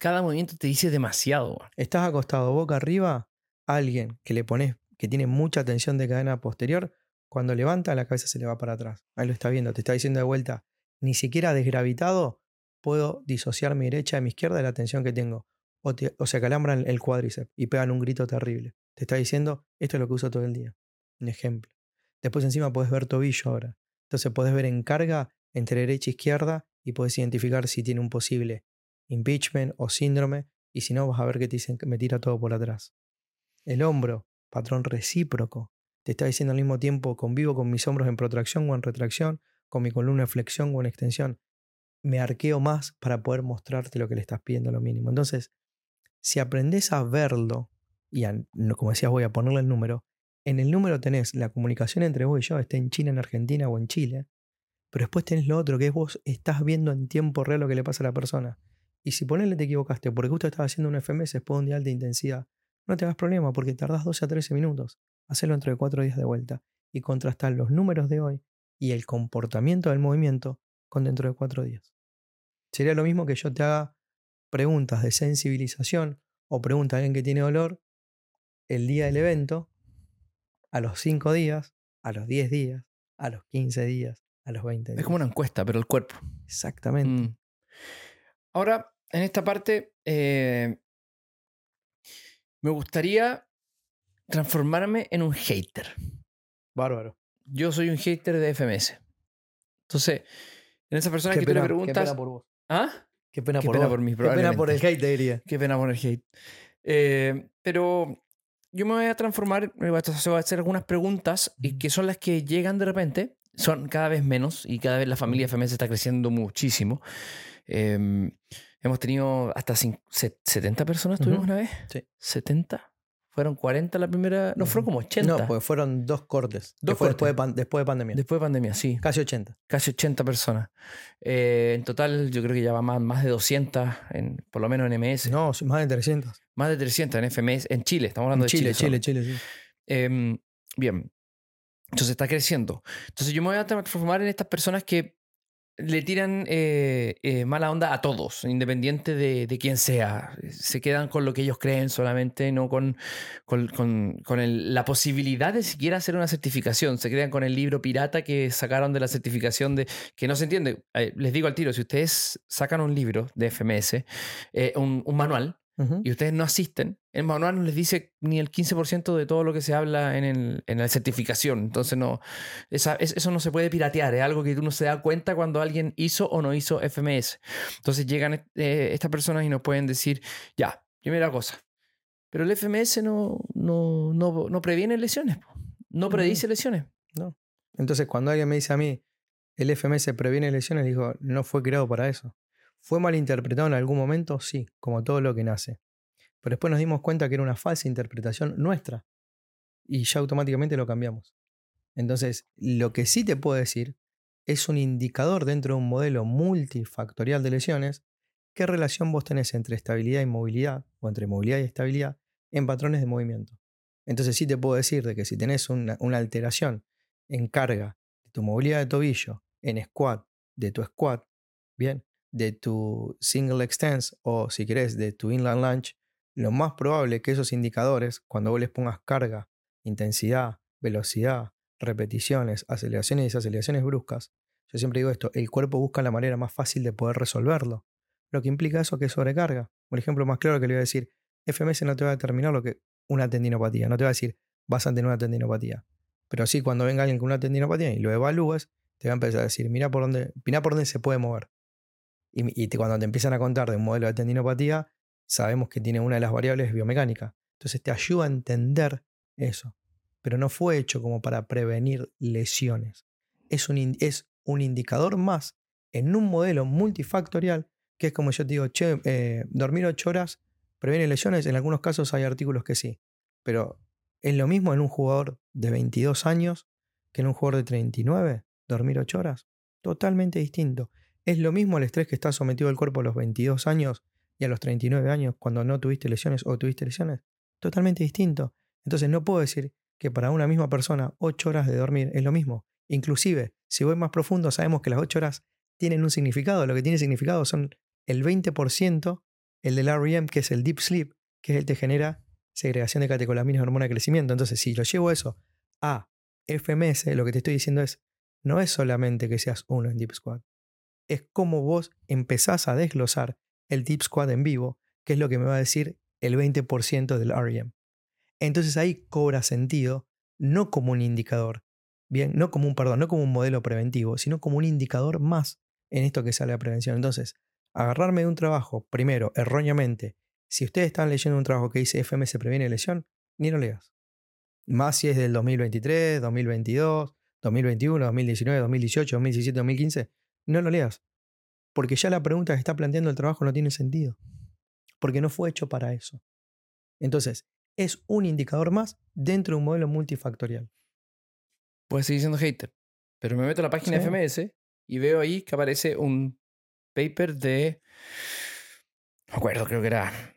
C: Cada movimiento te dice demasiado.
B: Estás acostado boca arriba, alguien que le pones que tiene mucha tensión de cadena posterior, cuando levanta la cabeza se le va para atrás. Ahí lo está viendo, te está diciendo de vuelta, ni siquiera desgravitado puedo disociar mi derecha de mi izquierda de la tensión que tengo. O, o se acalambran el cuádriceps y pegan un grito terrible. Te está diciendo, esto es lo que uso todo el día. Un ejemplo. Después encima puedes ver tobillo ahora. Entonces puedes ver en carga entre derecha e izquierda y puedes identificar si tiene un posible impeachment o síndrome y si no vas a ver que te dicen que me tira todo por atrás. El hombro, patrón recíproco. Te está diciendo al mismo tiempo convivo con mis hombros en protracción o en retracción, con mi columna en flexión o en extensión. Me arqueo más para poder mostrarte lo que le estás pidiendo lo mínimo. Entonces, si aprendes a verlo, y como decías voy a ponerle el número, en el número tenés la comunicación entre vos y yo, esté en China, en Argentina o en Chile. Pero después tenés lo otro, que es vos estás viendo en tiempo real lo que le pasa a la persona. Y si ponele te equivocaste, porque justo estaba haciendo un FMS después de un día de intensidad, no te hagas problema porque tardás 12 a 13 minutos. Hacelo dentro de 4 días de vuelta y contrastar los números de hoy y el comportamiento del movimiento con dentro de 4 días. Sería lo mismo que yo te haga preguntas de sensibilización o preguntas a alguien que tiene dolor el día del evento a los 5 días, a los 10 días, a los 15 días, a los 20 días.
C: Es como una encuesta, pero el cuerpo.
B: Exactamente. Mm.
C: Ahora, en esta parte, eh, me gustaría transformarme en un hater.
B: Bárbaro.
C: Yo soy un hater de FMS. Entonces, en esa persona que tú le preguntas. Qué
B: pena por vos.
C: ¿Ah?
B: Qué pena por, vos.
C: mí,
B: Qué pena por el hate, diría.
C: Qué pena por el hate. Eh, pero yo me voy a transformar, me voy a hacer algunas preguntas y que son las que llegan de repente, son cada vez menos y cada vez la familia FMS está creciendo muchísimo. Em, hemos tenido hasta 70 personas, tuvimos una vez.
B: Sí.
C: 70. Fueron 40 la primera. No, fueron como 80.
B: No, porque fueron dos cortes. Dos cortes. Después, de después de pandemia.
C: Después de pandemia, sí.
B: Casi 80.
C: Casi 80 personas. Eh, en total, yo creo que ya va más, más de 200, en, por lo menos en MS.
B: No, más de 300.
C: Más de 300 en FMS. En Chile, estamos hablando de
B: Chile.
C: Chile,
B: Chile, Chile, sí.
C: Em, bien. Entonces está creciendo. Entonces yo me voy a transformar en estas personas que le tiran eh, eh, mala onda a todos, independiente de, de, quién sea. Se quedan con lo que ellos creen solamente, no con, con, con, la posibilidad de siquiera hacer una certificación. Se quedan con el libro pirata que sacaron de la certificación de que no se entiende. Eh, les digo al tiro, si ustedes sacan un libro de FMS, un, un manual, y ustedes no asisten, el manual no les dice ni el 15% de todo lo que se habla en, el, en la certificación. Entonces, no, eso no se puede piratear. Es algo que uno se da cuenta cuando alguien hizo o no hizo FMS. Entonces, llegan eh, estas personas y nos pueden decir, ya, primera cosa. Pero el FMS no, no, no, no previene lesiones, no predice lesiones.
B: No. Entonces, cuando alguien me dice a mí, el FMS previene lesiones, digo, no fue creado para eso. ¿Fue malinterpretado en algún momento? Sí, como todo lo que nace. Pero después nos dimos cuenta que era una falsa interpretación nuestra y ya automáticamente lo cambiamos. Entonces, lo que sí te puedo decir es un indicador dentro de un modelo multifactorial de lesiones qué relación vos tenés entre estabilidad y movilidad o entre movilidad y estabilidad en patrones de movimiento. Entonces sí te puedo decir de que si tenés una, una alteración en carga de tu movilidad de tobillo, en squat de tu squat, bien, de tu single extends o si querés de tu inland lunge, lo más probable que esos indicadores, cuando vos les pongas carga, intensidad, velocidad, repeticiones, aceleraciones y desaceleraciones bruscas, yo siempre digo esto, el cuerpo busca la manera más fácil de poder resolverlo. Lo que implica eso que es sobrecarga. Un ejemplo más claro que le voy a decir, FMS no te va a determinar lo que una tendinopatía, no te va a decir vas a tener una tendinopatía. Pero sí, cuando venga alguien con una tendinopatía y lo evalúes, te va a empezar a decir, mira por dónde, mira por dónde se puede mover. Y, cuando te empiezan a contar de un modelo de tendinopatía, sabemos que tiene una de las variables biomecánica. Entonces te ayuda a entender eso. Pero no fue hecho como para prevenir lesiones. Es un, es un indicador más en un modelo multifactorial, que es como yo te digo, che, eh, dormir 8 horas previene lesiones. En algunos casos hay artículos que sí. Pero es lo mismo en un jugador de 22 años que en un jugador de 39, dormir 8 horas. Totalmente distinto. Es lo mismo el estrés que está sometido el cuerpo a los 22 años y a los 39 años cuando no tuviste lesiones o tuviste lesiones. Totalmente distinto. Entonces no puedo decir que para una misma persona 8 horas de dormir es lo mismo. Inclusive, si voy más profundo, sabemos que las 8 horas tienen un significado. Lo que tiene significado son el 20%, el del REM, que es el deep sleep, que es el que genera segregación de catecolaminas hormona de crecimiento. Entonces, si lo llevo eso a FMS, lo que te estoy diciendo es, no es solamente que seas uno en Deep Squad, es cómo vos empezás a desglosar el Deep Squad en vivo, que es lo que me va a decir el 20% del REM. Entonces ahí cobra sentido, no como un indicador, bien, no como un, perdón, no como un modelo preventivo, sino como un indicador más en esto que sale a prevención. Entonces, agarrarme de un trabajo, primero, erróneamente, si ustedes están leyendo un trabajo que dice FMS previene lesión, ni lo leas. Más si es del 2023, 2022, 2021, 2019, 2018, 2017, 2015, no lo leas. Porque ya la pregunta que está planteando el trabajo no tiene sentido. Porque no fue hecho para eso. Entonces, es un indicador más dentro de un modelo multifactorial.
C: Puedes seguir siendo hater. Pero me meto a la página FMS y veo ahí que aparece un paper de. No acuerdo, creo que era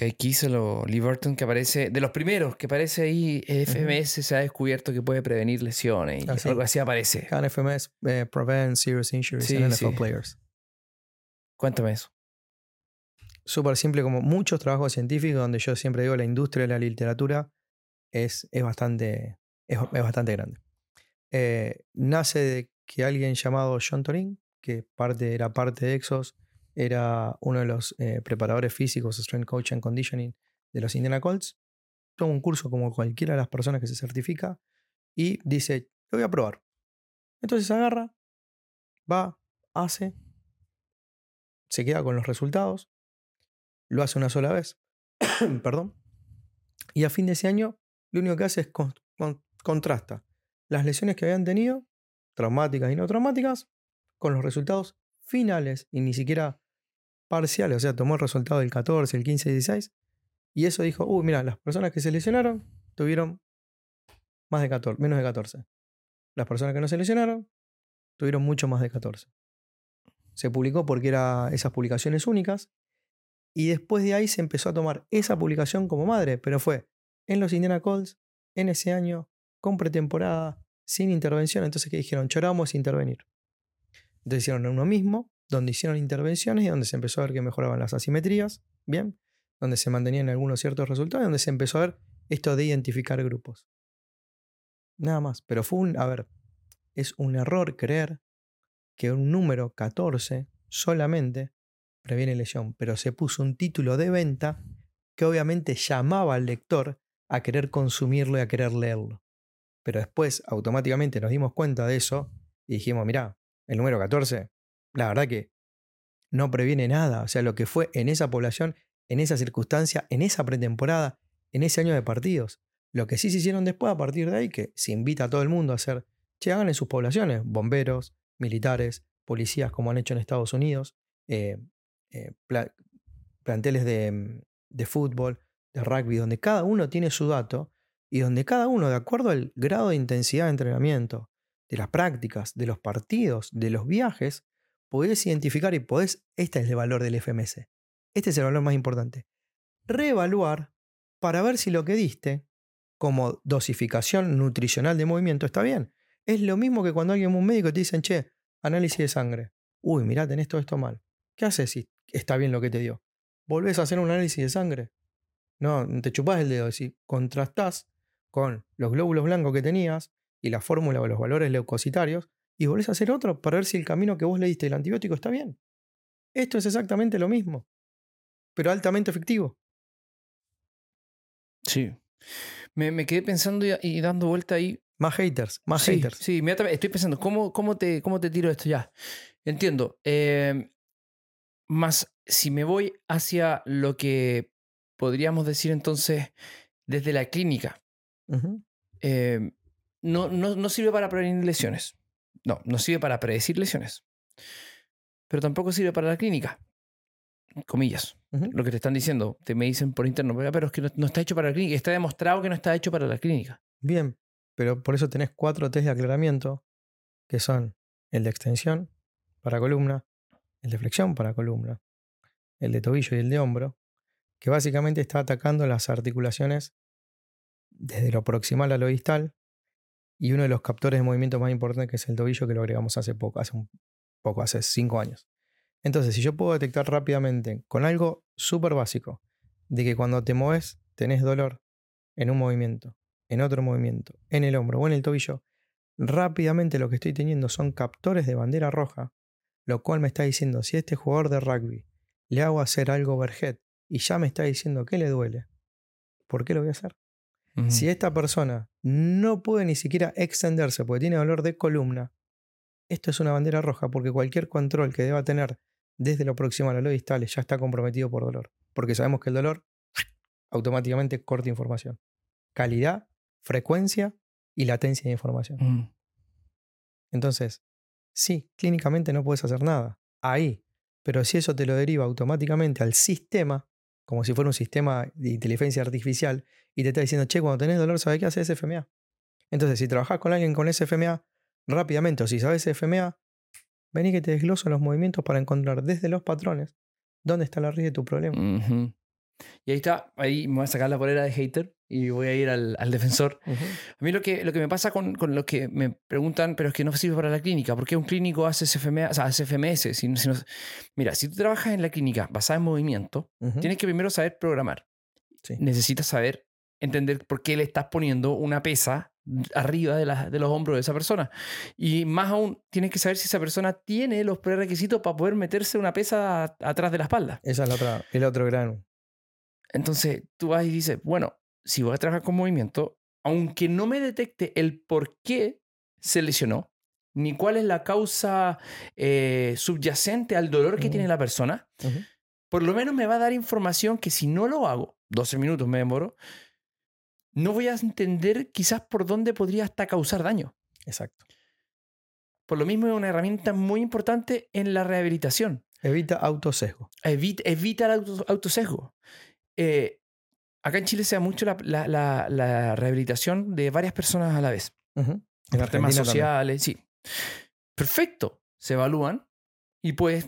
C: que aquí lo Lee Burton, que aparece, de los primeros, que aparece ahí, FMS se ha descubierto que puede prevenir lesiones. Y algo así aparece.
B: Can FMS eh, prevent serious injuries in NFL players.
C: Cuéntame eso.
B: Súper simple, como muchos trabajos científicos, donde yo siempre digo la industria de la literatura es, es, bastante, es, bastante grande. Eh, nace de que alguien llamado John Torin, que parte, era parte de Exos, era uno de los eh, preparadores físicos, Strength Coach and Conditioning de los Indiana Colts. Toma un curso como cualquiera de las personas que se certifica y dice, lo voy a probar. Entonces agarra, va, hace, se queda con los resultados, lo hace una sola vez, [coughs] perdón, y a fin de ese año lo único que hace es contrasta las lesiones que habían tenido, traumáticas y no traumáticas, con los resultados finales y ni siquiera parciales, o sea, tomó el resultado del 14, el 15 y 16 y eso dijo, uy, mira, las personas que se lesionaron tuvieron más de 14, menos de 14. Las personas que no se lesionaron tuvieron mucho más de 14. Se publicó porque eran esas publicaciones únicas y después de ahí se empezó a tomar esa publicación como madre, pero fue en los Indiana Colts, en ese año, con pretemporada, sin intervención. Entonces, ¿qué dijeron? Choramos intervenir. Entonces hicieron uno mismo, donde hicieron intervenciones y donde se empezó a ver que mejoraban las asimetrías, ¿bien? Donde se mantenían algunos ciertos resultados donde se empezó a ver esto de identificar grupos. Nada más. Pero fue un, a ver, es un error creer que un número 14 solamente previene lesión, pero se puso un título de venta que obviamente llamaba al lector a querer consumirlo y a querer leerlo. Pero después automáticamente nos dimos cuenta de eso y dijimos, mirá, el número 14, la verdad que no previene nada. O sea, lo que fue en esa población, en esa circunstancia, en esa pretemporada, en ese año de partidos. Lo que sí se hicieron después, a partir de ahí, que se invita a todo el mundo a hacer, che, hagan en sus poblaciones, bomberos, militares, policías, como han hecho en Estados Unidos, eh, eh, planteles de, de fútbol, de rugby, donde cada uno tiene su dato y donde cada uno, de acuerdo al grado de intensidad de entrenamiento, de las prácticas, de los partidos, de los viajes, podés identificar y podés, este es el valor del FMS, este es el valor más importante, reevaluar para ver si lo que diste como dosificación nutricional de movimiento está bien. Es lo mismo que cuando alguien un médico te dice, che, análisis de sangre. Uy, mirá, tenés todo esto mal. ¿Qué haces si está bien lo que te dio? Volvés a hacer un análisis de sangre. No, te chupás el dedo. Si contrastás con los glóbulos blancos que tenías y la fórmula o los valores leucocitarios y volvés a hacer otro para ver si el camino que vos le diste el antibiótico está bien. Esto es exactamente lo mismo, pero altamente efectivo.
C: Sí. Me, quedé pensando y, dando vuelta ahí.
B: Más haters, más
C: sí,
B: haters.
C: Sí, estoy pensando, ¿cómo, cómo, te, ¿cómo te tiro esto ya? Entiendo. Eh, más si me voy hacia lo que podríamos decir entonces desde la clínica, eh, no, no, no sirve para prevenir lesiones. No, no sirve para predecir lesiones. Pero tampoco sirve para la clínica comillas, lo que te están diciendo, te me dicen por interno, pero es que no, está hecho para la clínica, está demostrado que no está hecho para la clínica.
B: Bien, pero por eso tenés cuatro test de aclaramiento, que son el de extensión para columna, el de flexión para columna, el de tobillo y el de hombro, que básicamente está atacando las articulaciones desde lo proximal a lo distal, y uno de los captores de movimiento más importantes que es el tobillo, que lo agregamos hace poco, hace un poco, hace cinco años. Entonces, si yo puedo detectar rápidamente con algo súper básico, de que cuando te mueves tenés dolor en un movimiento, en otro movimiento, en el hombro o en el tobillo, rápidamente lo que estoy teniendo son captores de bandera roja, lo cual me está diciendo si este jugador de rugby le hago hacer algo overhead y ya me está diciendo que le duele, ¿por qué lo voy a hacer? Si esta persona no puede ni siquiera extenderse porque tiene dolor de columna, esto es una bandera roja porque cualquier control que deba tener desde lo proximal a lo distal ya está comprometido por dolor. Porque sabemos que el dolor automáticamente corta información. Calidad, frecuencia y latencia de información. Mm. Entonces, sí, clínicamente no puedes hacer nada. Ahí. Pero si eso te lo deriva automáticamente al sistema, como si fuera un sistema de inteligencia artificial, y te está diciendo, che, cuando tenés dolor, ¿sabes qué hace SFMA? Entonces, si trabajas con alguien con SFMA, rápidamente, o si sabes FMA, vení que te desgloso los movimientos para encontrar desde los patrones dónde está la raíz de tu problema.
C: Y ahí está, ahí me voy a sacar la polera de hater y voy a ir al, defensor. A mí lo que, lo que me pasa con, con lo que me preguntan, pero es que no sirve para la clínica, ¿por qué un clínico hace FMA, o sea, hace FMS? Si, mira, si tú trabajas en la clínica basada en movimiento, tienes que primero saber programar. Necesitas saber entender por qué le estás poniendo una pesa arriba de, de, los hombros de esa persona. Y más aún, tienes que saber si esa persona tiene los prerequisitos para poder meterse una pesa atrás de la espalda.
B: Esa es la otra, el otro gran.
C: Entonces tú vas y dices, bueno, si voy a trabajar con movimiento, aunque no me detecte el por qué se lesionó, ni cuál es la causa eh, subyacente al dolor que tiene la persona, por lo menos me va a dar información que si no lo hago, 12 minutos me demoro, no voy a entender quizás por dónde podría hasta causar daño.
B: Exacto.
C: Por lo mismo es una herramienta muy importante en la rehabilitación.
B: Evita autosesgo.
C: Evita, evita el autosesgo. Eh, acá en Chile se da mucho la, rehabilitación de varias personas a la vez. En los temas sociales, sí. Perfecto. Se evalúan y puedes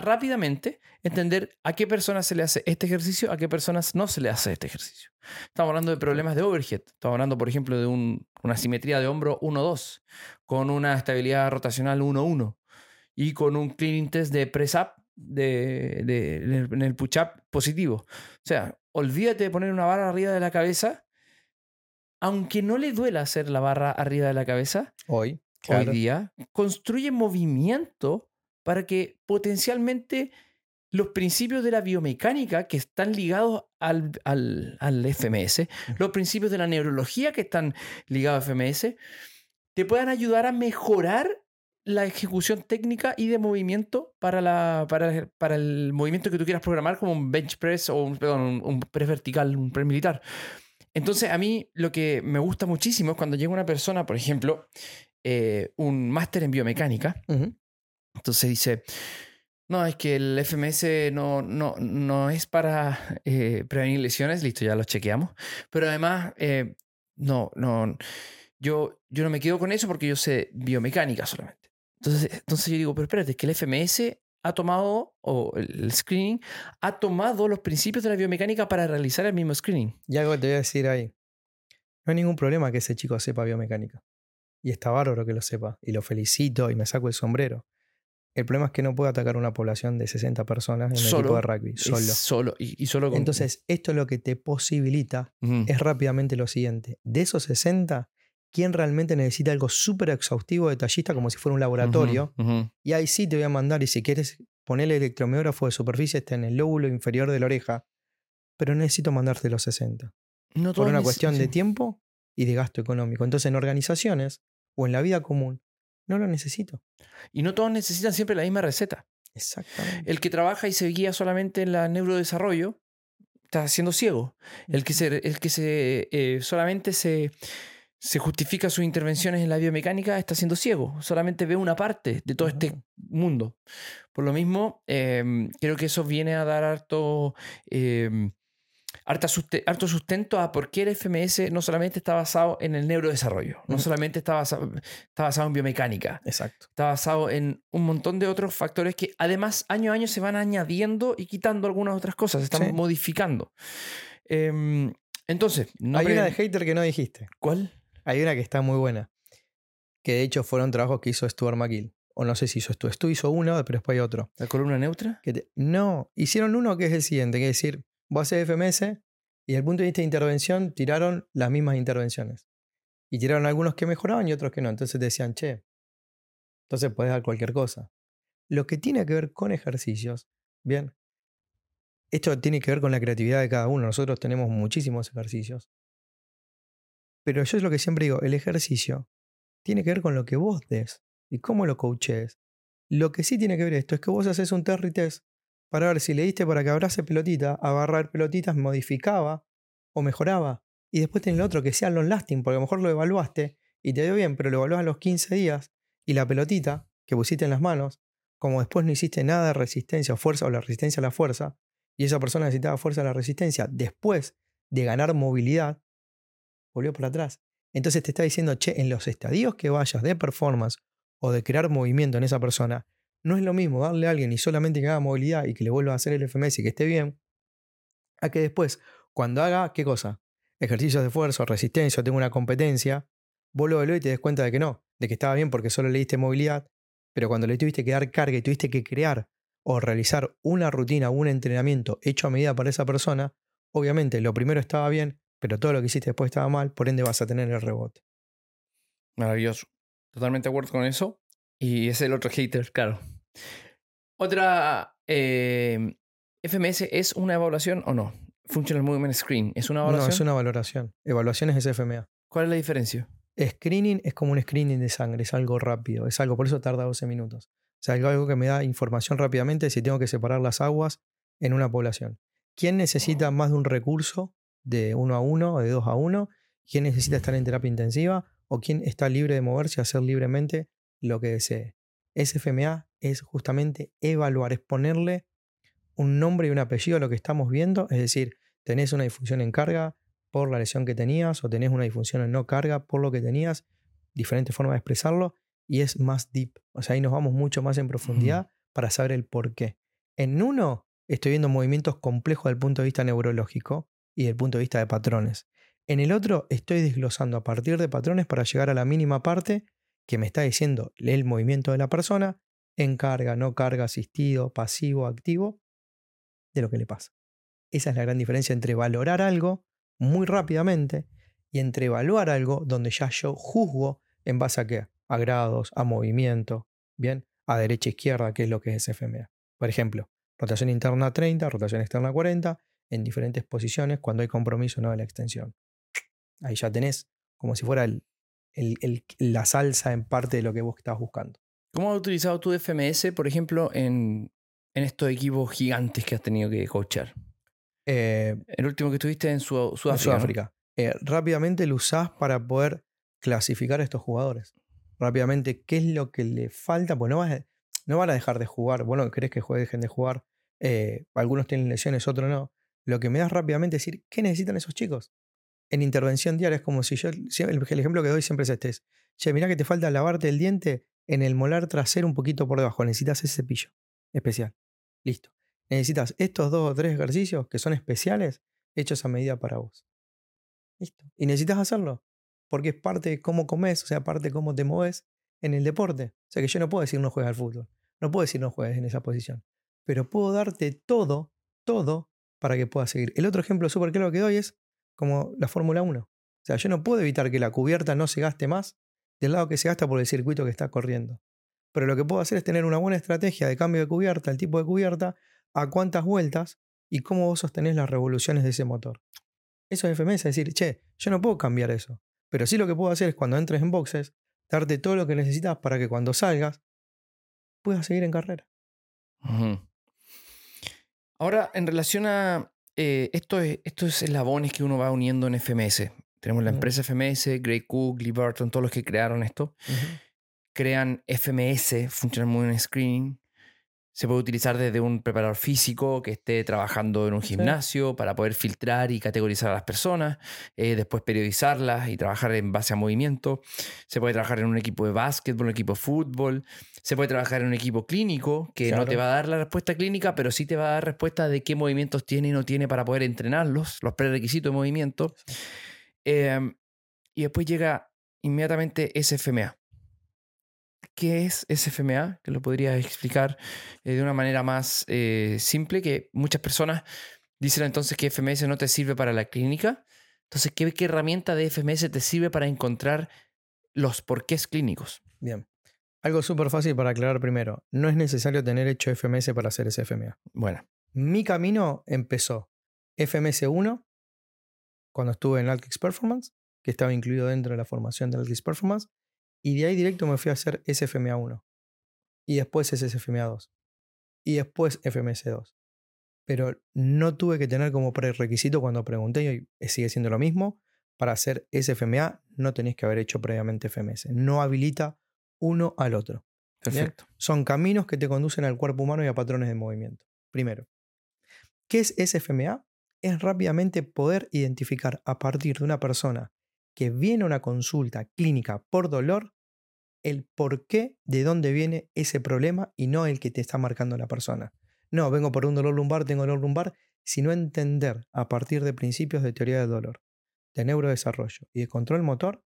C: rápidamente entender a qué personas se le hace este ejercicio, a qué personas no se le hace este ejercicio. Estamos hablando de problemas de overhead. Estamos hablando, por ejemplo, de una simetría de hombro 1-2, con una estabilidad rotacional 1-1 y con un cleaning test de press-up de, en el push-up positivo. O sea, olvídate de poner una barra arriba de la cabeza, aunque no le duela hacer la barra arriba de la cabeza.
B: Hoy.
C: Hoy día, construye movimiento para que potencialmente los principios de la biomecánica que están ligados al, al, FMS, los principios de la neurología que están ligados al FMS, te puedan ayudar a mejorar la ejecución técnica y de movimiento para, la, para, para, el movimiento que tú quieras programar, como un bench press o un, perdón, un, press vertical, un press militar. Entonces, a mí lo que me gusta muchísimo es cuando llega una persona, por ejemplo, eh, un máster en biomecánica, entonces dice, no, es que el FMS no, no, no es para eh, prevenir lesiones, listo, ya lo chequeamos. Pero además, eh, no, no, yo, yo no me quedo con eso porque yo sé biomecánica solamente. Entonces, entonces yo digo, pero espérate, es que el FMS ha tomado, o el screening, ha tomado los principios de la biomecánica para realizar el mismo screening.
B: Y algo te voy a decir ahí. No hay ningún problema que ese chico sepa biomecánica. Y está bárbaro que lo sepa. Y lo felicito y me saco el sombrero. El problema es que no puede atacar una población de 60 personas en
C: Solo.
B: equipo de rugby, solo.
C: Solo. Y, y solo con.
B: Entonces, esto lo que te posibilita es rápidamente lo siguiente. De esos 60, ¿quién realmente necesita algo súper exhaustivo, detallista, como si fuera un laboratorio? Y ahí sí te voy a mandar, y si quieres poner el electromiógrafo de superficie, está en el lóbulo inferior de la oreja. Pero necesito mandarte los 60.
C: No
B: Por una cuestión de tiempo y de gasto económico. Entonces, en organizaciones o en la vida común, no lo necesito.
C: Y no todos necesitan siempre la misma receta.
B: Exactamente.
C: El que trabaja y se guía solamente en la neurodesarrollo está siendo ciego. El que, se, el que se, eh, solamente se, se justifica sus intervenciones en la biomecánica está siendo ciego. Solamente ve una parte de todo este
B: Ujú.
C: mundo. Por lo mismo, eh, creo que eso viene a dar harto, eh, harto sustento a por qué el FMS no solamente está basado en el neurodesarrollo, no solamente está basado, está basado en biomecánica,
B: Exacto.
C: está basado en un montón de otros factores que además año a año se van añadiendo y quitando algunas otras cosas, se están
B: Sí.
C: modificando. Em, entonces, no
B: Hay
C: pre-
B: una de hater que no dijiste.
C: ¿cuál?
B: Hay una que está muy buena. Que de hecho fueron trabajos que hizo Stuart McGill. O no sé si hizo esto. Stu hizo uno, pero después hay otro.
C: ¿La columna neutra?
B: Que te- No, hicieron uno que es el siguiente, que es decir, vos haces FMS y desde el punto de vista de intervención tiraron las mismas intervenciones. Y tiraron algunos que mejoraban y otros que no. Entonces te decían, che, entonces puedes dar cualquier cosa. Lo que tiene que ver con ejercicios, bien, esto tiene que ver con la creatividad de cada uno. Nosotros tenemos muchísimos ejercicios. Pero yo es lo que siempre digo, el ejercicio tiene que ver con lo que vos des y cómo lo coaches. Lo que sí tiene que ver esto es que vos haces un Terry test para ver si le diste para que abrace pelotita, agarrar pelotitas, modificaba o mejoraba. Y después tenés el otro que sea long lasting, porque a lo mejor lo evaluaste y te dio bien, pero lo evaluás a los 15 días y la pelotita que pusiste en las manos, como después no hiciste nada de resistencia o fuerza o la resistencia a la fuerza, y esa persona necesitaba fuerza a la resistencia después de ganar movilidad, volvió para atrás. Entonces te está diciendo, che, en los estadios que vayas de performance o de crear movimiento en esa persona, no es lo mismo darle a alguien y solamente que haga movilidad y que le vuelva a hacer el FMS y que esté bien, a que después, cuando haga, ¿qué cosa? Ejercicios de esfuerzo, resistencia, o tenga una competencia, vos lo y te des cuenta de que no, de que estaba bien porque solo le diste movilidad, pero cuando le tuviste que dar carga y tuviste que crear o realizar una rutina un entrenamiento hecho a medida para esa persona, obviamente lo primero estaba bien, pero todo lo que hiciste después estaba mal, por ende vas a tener el rebote.
C: Maravilloso. Totalmente de acuerdo con eso. Y es el otro hater, claro. Otra. eh, ¿FMS es una evaluación o no? Functional Movement Screen. ¿Es una
B: No,
C: evaluación?
B: es una valoración. Evaluaciones es FMA.
C: ¿Cuál es la diferencia?
B: Screening es como un screening de sangre, es algo rápido, es algo, por eso tarda 12 minutos. O sea, algo que me da información rápidamente si tengo que separar las aguas en una población. ¿Quién necesita más de un recurso de uno a uno o de dos a uno? ¿Quién necesita estar en terapia intensiva? ¿O quién está libre de moverse y hacer libremente lo que desee? SFMA es justamente evaluar, es ponerle un nombre y un apellido a lo que estamos viendo, es decir, tenés una disfunción en carga por la lesión que tenías o tenés una disfunción en no carga por lo que tenías, diferentes formas de expresarlo y es más deep, o sea, ahí nos vamos mucho más en profundidad para saber el por qué. En uno estoy viendo movimientos complejos desde el punto de vista neurológico y el punto de vista de patrones. En el otro estoy desglosando a partir de patrones para llegar a la mínima parte que me está diciendo el movimiento de la persona en carga, no carga, asistido, pasivo, activo, de lo que le pasa. Esa es la gran diferencia entre valorar algo muy rápidamente y entre evaluar algo donde ya yo juzgo en base a qué? A grados, a movimiento, bien, a derecha izquierda, que es lo que es FMA. Por ejemplo, rotación interna 30, rotación externa 40, en diferentes posiciones cuando hay compromiso no de la extensión. Ahí ya tenés como si fuera el, el- el- la salsa en parte de lo que vos estabas buscando.
C: ¿Cómo has utilizado tu FMS, por ejemplo, en, en estos equipos gigantes que has tenido que coachar?
B: Eh,
C: El último que estuviste en Su-
B: en
C: Sudáfrica.
B: Eh, rápidamente lo usás para poder clasificar a estos jugadores. Rápidamente, ¿qué es lo que le falta? Pues no, vas a- no van a dejar de jugar. Bueno, querés que juegue, dejen de jugar. Eh, algunos tienen lesiones, otros no. Lo que me das rápidamente es decir, ¿qué necesitan esos chicos? En intervención diaria es como si yo, el, ejemplo que doy siempre es este. Es, che, mirá que te falta lavarte el diente en el molar trasero un poquito por debajo. Necesitas ese cepillo especial. Listo. Necesitas estos dos o tres ejercicios que son especiales hechos a medida para vos. Listo. Y necesitas hacerlo. Porque es parte de cómo comes, o sea, parte de cómo te mueves en el deporte. O sea que yo no puedo decir no juegas al fútbol. No puedo decir no juegues en esa posición. Pero puedo darte todo, todo, para que puedas seguir. El otro ejemplo súper claro que doy es como la Fórmula 1. O sea, yo no puedo evitar que la cubierta no se gaste más del lado que se gasta por el circuito que está corriendo. Pero lo que puedo hacer es tener una buena estrategia de cambio de cubierta, el tipo de cubierta, a cuántas vueltas y cómo vos sostenés las revoluciones de ese motor. Eso es FMS, es decir, che, yo no puedo cambiar eso. Pero sí lo que puedo hacer es cuando entres en boxes, darte todo lo que necesitas para que cuando salgas puedas seguir en carrera.
C: Ahora, en relación a eh, estos, estos eslabones que uno va uniendo en FMS, tenemos la empresa FMS, Grey Cook, Lee Burton, todos los que crearon esto, crean FMS, Functional Movement Screening, se puede utilizar desde un preparador físico que esté trabajando en un gimnasio para poder filtrar y categorizar a las personas, eh, después periodizarlas y trabajar en base a movimiento. Se puede trabajar en un equipo de básquetbol, un equipo de fútbol. Se puede trabajar en un equipo clínico que no te va a dar la respuesta clínica, pero sí te va a dar respuesta de qué movimientos tiene y no tiene para poder entrenarlos, los prerequisitos de movimiento. Em, y después llega inmediatamente SFMA qué es SFMA, que lo podría explicar eh, de una manera más eh, simple, que muchas personas dicen entonces que FMS no te sirve para la clínica. Entonces, ¿qué, qué herramienta de FMS te sirve para encontrar los porqués clínicos?
B: Bien. Algo súper fácil para aclarar primero. No es necesario tener hecho FMS para hacer SFMA.
C: Bueno.
B: Mi camino empezó FMS 1, cuando estuve en Alkix Performance, que estaba incluido dentro de la formación de Alkix Performance, y de ahí directo me fui a hacer SFMA1. Y después SFMA2. Y después FMS2. Pero no tuve que tener como prerequisito cuando pregunté, y sigue siendo lo mismo, para hacer SFMA no tenéis que haber hecho previamente FMS. No habilita uno al otro.
C: Perfecto.
B: Son caminos que te conducen al cuerpo humano y a patrones de movimiento. Primero, ¿qué es SFMA? Es rápidamente poder identificar a partir de una persona que viene a una consulta clínica por dolor el por qué, de dónde viene ese problema y no el que te está marcando la persona. No, vengo por un dolor lumbar, tengo dolor lumbar, sino entender a partir de principios de teoría del dolor, de neurodesarrollo y de control motor,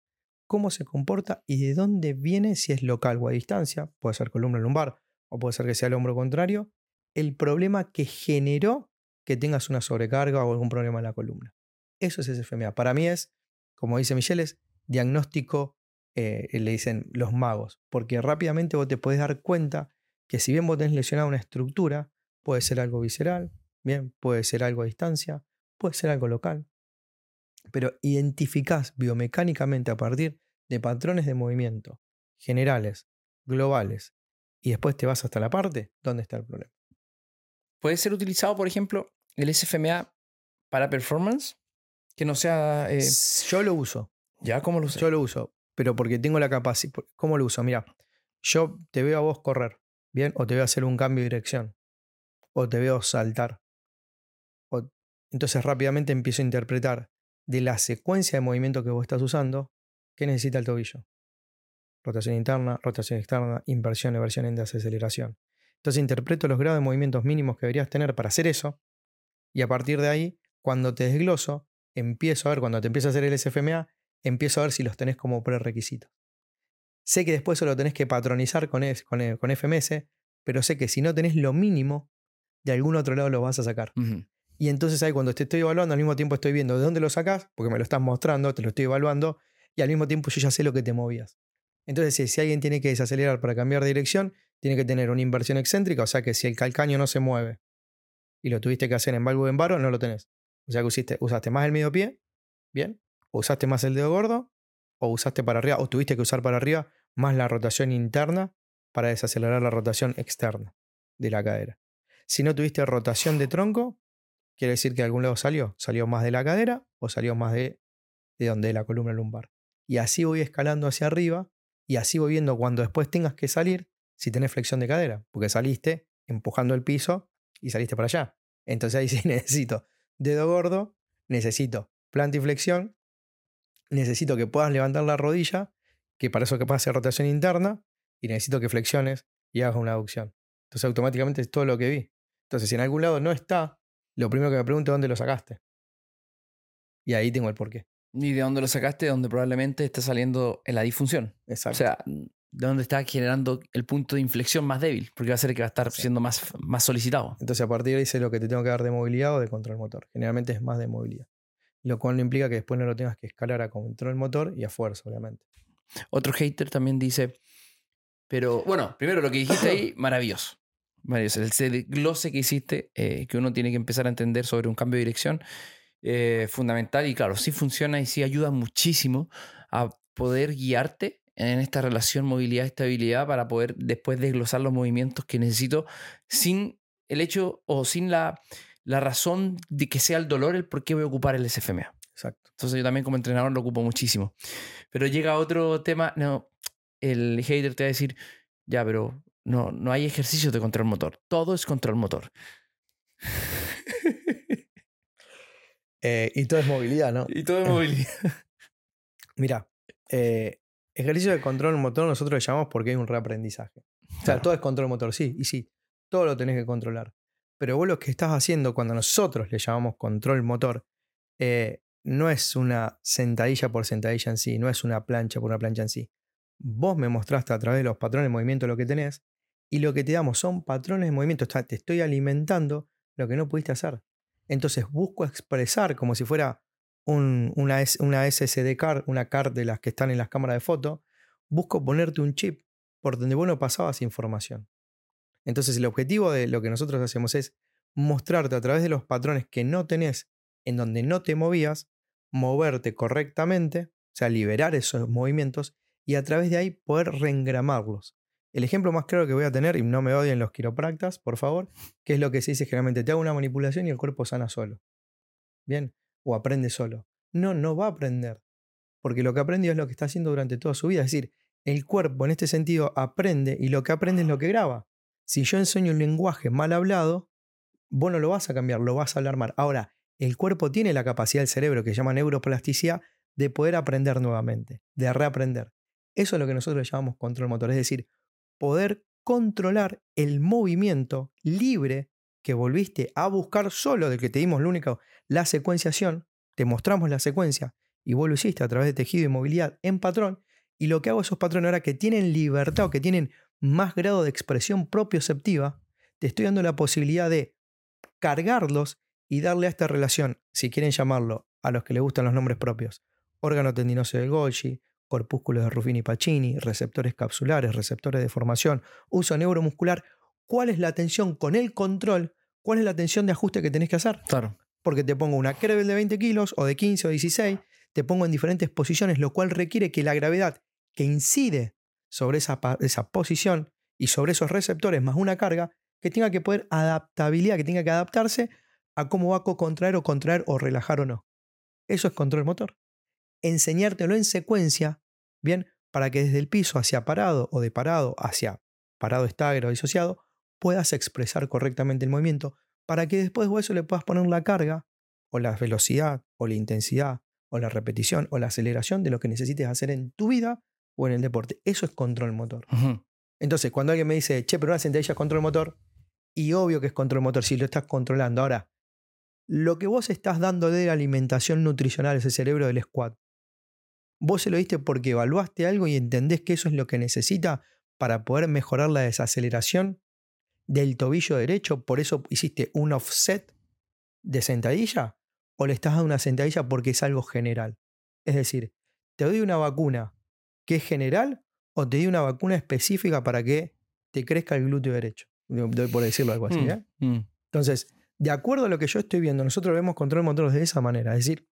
B: cómo se comporta y de dónde viene, si es local o a distancia, puede ser columna lumbar o puede ser que sea el hombro contrario, el problema que generó que tengas una sobrecarga o algún problema en la columna. Eso es SFMA. Para mí es, como dice Micheles, diagnóstico eh, le dicen los magos, porque rápidamente vos te podés dar cuenta que si bien vos tenés lesionada una estructura, puede ser algo visceral, bien, puede ser algo a distancia, puede ser algo local, pero identificás biomecánicamente a partir de patrones de movimiento generales, globales, y después te vas hasta la parte, ¿dónde está el problema?
C: ¿Puede ser utilizado, por ejemplo, el SFMA para performance? Que no sea... Eh,
B: yo lo uso.
C: ¿Ya? ¿Cómo lo uso?
B: Yo lo uso pero porque tengo la capacidad. ¿Cómo lo uso? Mira, yo te veo a vos correr, ¿bien? O te veo hacer un cambio de dirección. O te veo saltar. O, entonces rápidamente empiezo a interpretar de la secuencia de movimiento que vos estás usando, ¿qué necesita el tobillo? Rotación interna, rotación externa, inversión, eversión en desaceleración. Entonces interpreto los grados de movimientos mínimos que deberías tener para hacer eso. Y a partir de ahí, cuando te desgloso, empiezo a ver, cuando te empiezo a hacer el SFMA, empiezo a ver si los tenés como prerequisitos. Sé que después eso lo tenés que patronizar con, con, FMS, pero sé que si no tenés lo mínimo, de algún otro lado lo vas a sacar. Y entonces ahí cuando te estoy evaluando, al mismo tiempo estoy viendo de dónde lo sacás, porque me lo estás mostrando, te lo estoy evaluando, y al mismo tiempo yo ya sé lo que te movías. Entonces, si, alguien tiene que desacelerar para cambiar de dirección, tiene que tener una inversión excéntrica, o sea que si el calcaño no se mueve y lo tuviste que hacer en valgo en varo, no lo tenés. O sea que usaste, usaste más el medio pie, bien, o usaste más el dedo gordo, o usaste para arriba, o tuviste que usar para arriba más la rotación interna para desacelerar la rotación externa de la cadera. Si no tuviste rotación de tronco, quiere decir que de algún lado salió. Salió más de la cadera o salió más de, de donde de la columna lumbar. Y así voy escalando hacia arriba y así voy viendo cuando después tengas que salir si tenés flexión de cadera, porque saliste empujando el piso y saliste para allá. Entonces ahí sí [laughs] necesito dedo gordo, necesito plantiflexión necesito que puedas levantar la rodilla, que para eso que pase rotación interna, y necesito que flexiones y hagas una aducción. Entonces automáticamente es todo lo que vi. Entonces si en algún lado no está, lo primero que me pregunto es dónde lo sacaste. Y ahí tengo el porqué.
C: ¿Y de dónde lo sacaste? Donde probablemente está saliendo en la disfunción.
B: Exacto.
C: O sea, de dónde está generando el punto de inflexión más débil, porque va a ser que va a estar siendo más, más solicitado.
B: Entonces a partir de ahí sé lo que te tengo que dar de movilidad o de control motor. Generalmente es más de movilidad. Lo cual no implica que después no lo tengas que escalar a control motor y a fuerza, obviamente.
C: Otro hater también dice, pero bueno, primero lo que dijiste ahí, [clears throat] maravilloso. Maravilloso. El desglose que hiciste, eh, que uno tiene que empezar a entender sobre un cambio de dirección, eh, fundamental y claro, sí funciona y sí ayuda muchísimo a poder guiarte en esta relación movilidad-estabilidad para poder después desglosar los movimientos que necesito sin el hecho o sin la, la razón de que sea el dolor el por qué voy a ocupar el SFMA.
B: Exacto.
C: Entonces yo también como entrenador lo ocupo muchísimo. Pero llega otro tema, no, el hater te va a decir, ya, pero no, no hay ejercicios de control motor, todo es control motor. [laughs]
B: Eh, y todo es movilidad, ¿no?
C: Y todo es movilidad. [laughs]
B: Mira, eh, ejercicio de control motor nosotros le llamamos porque hay un reaprendizaje. O sea, todo es control motor, sí, y sí, todo lo tenés que controlar. Pero vos lo que estás haciendo cuando nosotros le llamamos control motor, eh, no es una sentadilla por sentadilla en sí, no es una plancha por una plancha en sí. Vos me mostraste a través de los patrones de movimiento lo que tenés y lo que te damos son patrones de movimiento. te estoy alimentando lo que no pudiste hacer. Entonces busco expresar como si fuera una, una SSD card, una card de las que están en las cámaras de foto, busco ponerte un chip por donde vos no pasabas información. Entonces el objetivo de lo que nosotros hacemos es mostrarte a través de los patrones que no tenés, en donde no te movías, moverte correctamente, o sea, liberar esos movimientos y a través de ahí poder reengramarlos. El ejemplo más claro que voy a tener, y no me odien los quiropractas, por favor, que es lo que se dice generalmente, te hago una manipulación y el cuerpo sana solo. Bien, o aprende solo. No, no va a aprender. Porque lo que aprendió es lo que está haciendo durante toda su vida. Es decir, el cuerpo en este sentido aprende y lo que aprende es lo que graba. Si yo enseño un lenguaje mal hablado, vos no lo vas a cambiar, lo vas a hablar mal. Ahora, el cuerpo tiene la capacidad del cerebro, que se llama neuroplasticidad, de poder aprender nuevamente, de reaprender. Eso es lo que nosotros llamamos control motor, es decir, poder controlar el movimiento libre que volviste a buscar solo de que te dimos lo único, la secuenciación, te mostramos la secuencia y vos lo hiciste a través de tejido y movilidad en patrón, y lo que hago esos patrones ahora que tienen libertad o que tienen más grado de expresión propioceptiva, te estoy dando la posibilidad de cargarlos y darle a esta relación, si quieren llamarlo, a los que les gustan los nombres propios, órgano tendinoso de Golgi, corpúsculos de Ruffini Pacini, receptores capsulares, receptores de formación, uso neuromuscular, ¿cuál es la atención con el control? ¿Cuál es la atención de ajuste que tenés que hacer?
C: Claro.
B: Porque te pongo una kettlebell de 20 kilos o de 15 o 16, te pongo en diferentes posiciones, lo cual requiere que la gravedad que incide sobre esa, esa posición y sobre esos receptores más una carga, que tenga que poder adaptabilidad, que tenga que adaptarse a cómo va a contraer o contraer o relajar o no. Eso es control motor. Enseñártelo en secuencia, bien, para que desde el piso hacia parado o de parado hacia parado estagro disociado, puedas expresar correctamente el movimiento, para que después de eso le puedas poner la carga o la velocidad o la intensidad o la repetición o la aceleración de lo que necesites hacer en tu vida o en el deporte. Eso es control motor. Entonces, cuando alguien me dice, che, pero una sentadilla es control motor, y obvio que es control motor si lo estás controlando. Ahora, lo que vos estás dando de la alimentación nutricional, ese cerebro del squat, vos se lo diste porque evaluaste algo y entendés que eso es lo que necesita para poder mejorar la desaceleración del tobillo derecho, por eso hiciste un offset de sentadilla, o le estás dando una sentadilla porque es algo general. Es decir, te doy una vacuna que es general o te doy una vacuna específica para que te crezca el glúteo derecho. Por decirlo algo así.
C: Mm,
B: ¿eh?
C: mm.
B: Entonces, de acuerdo a lo que yo estoy viendo, nosotros vemos control motor de esa manera. Es decir,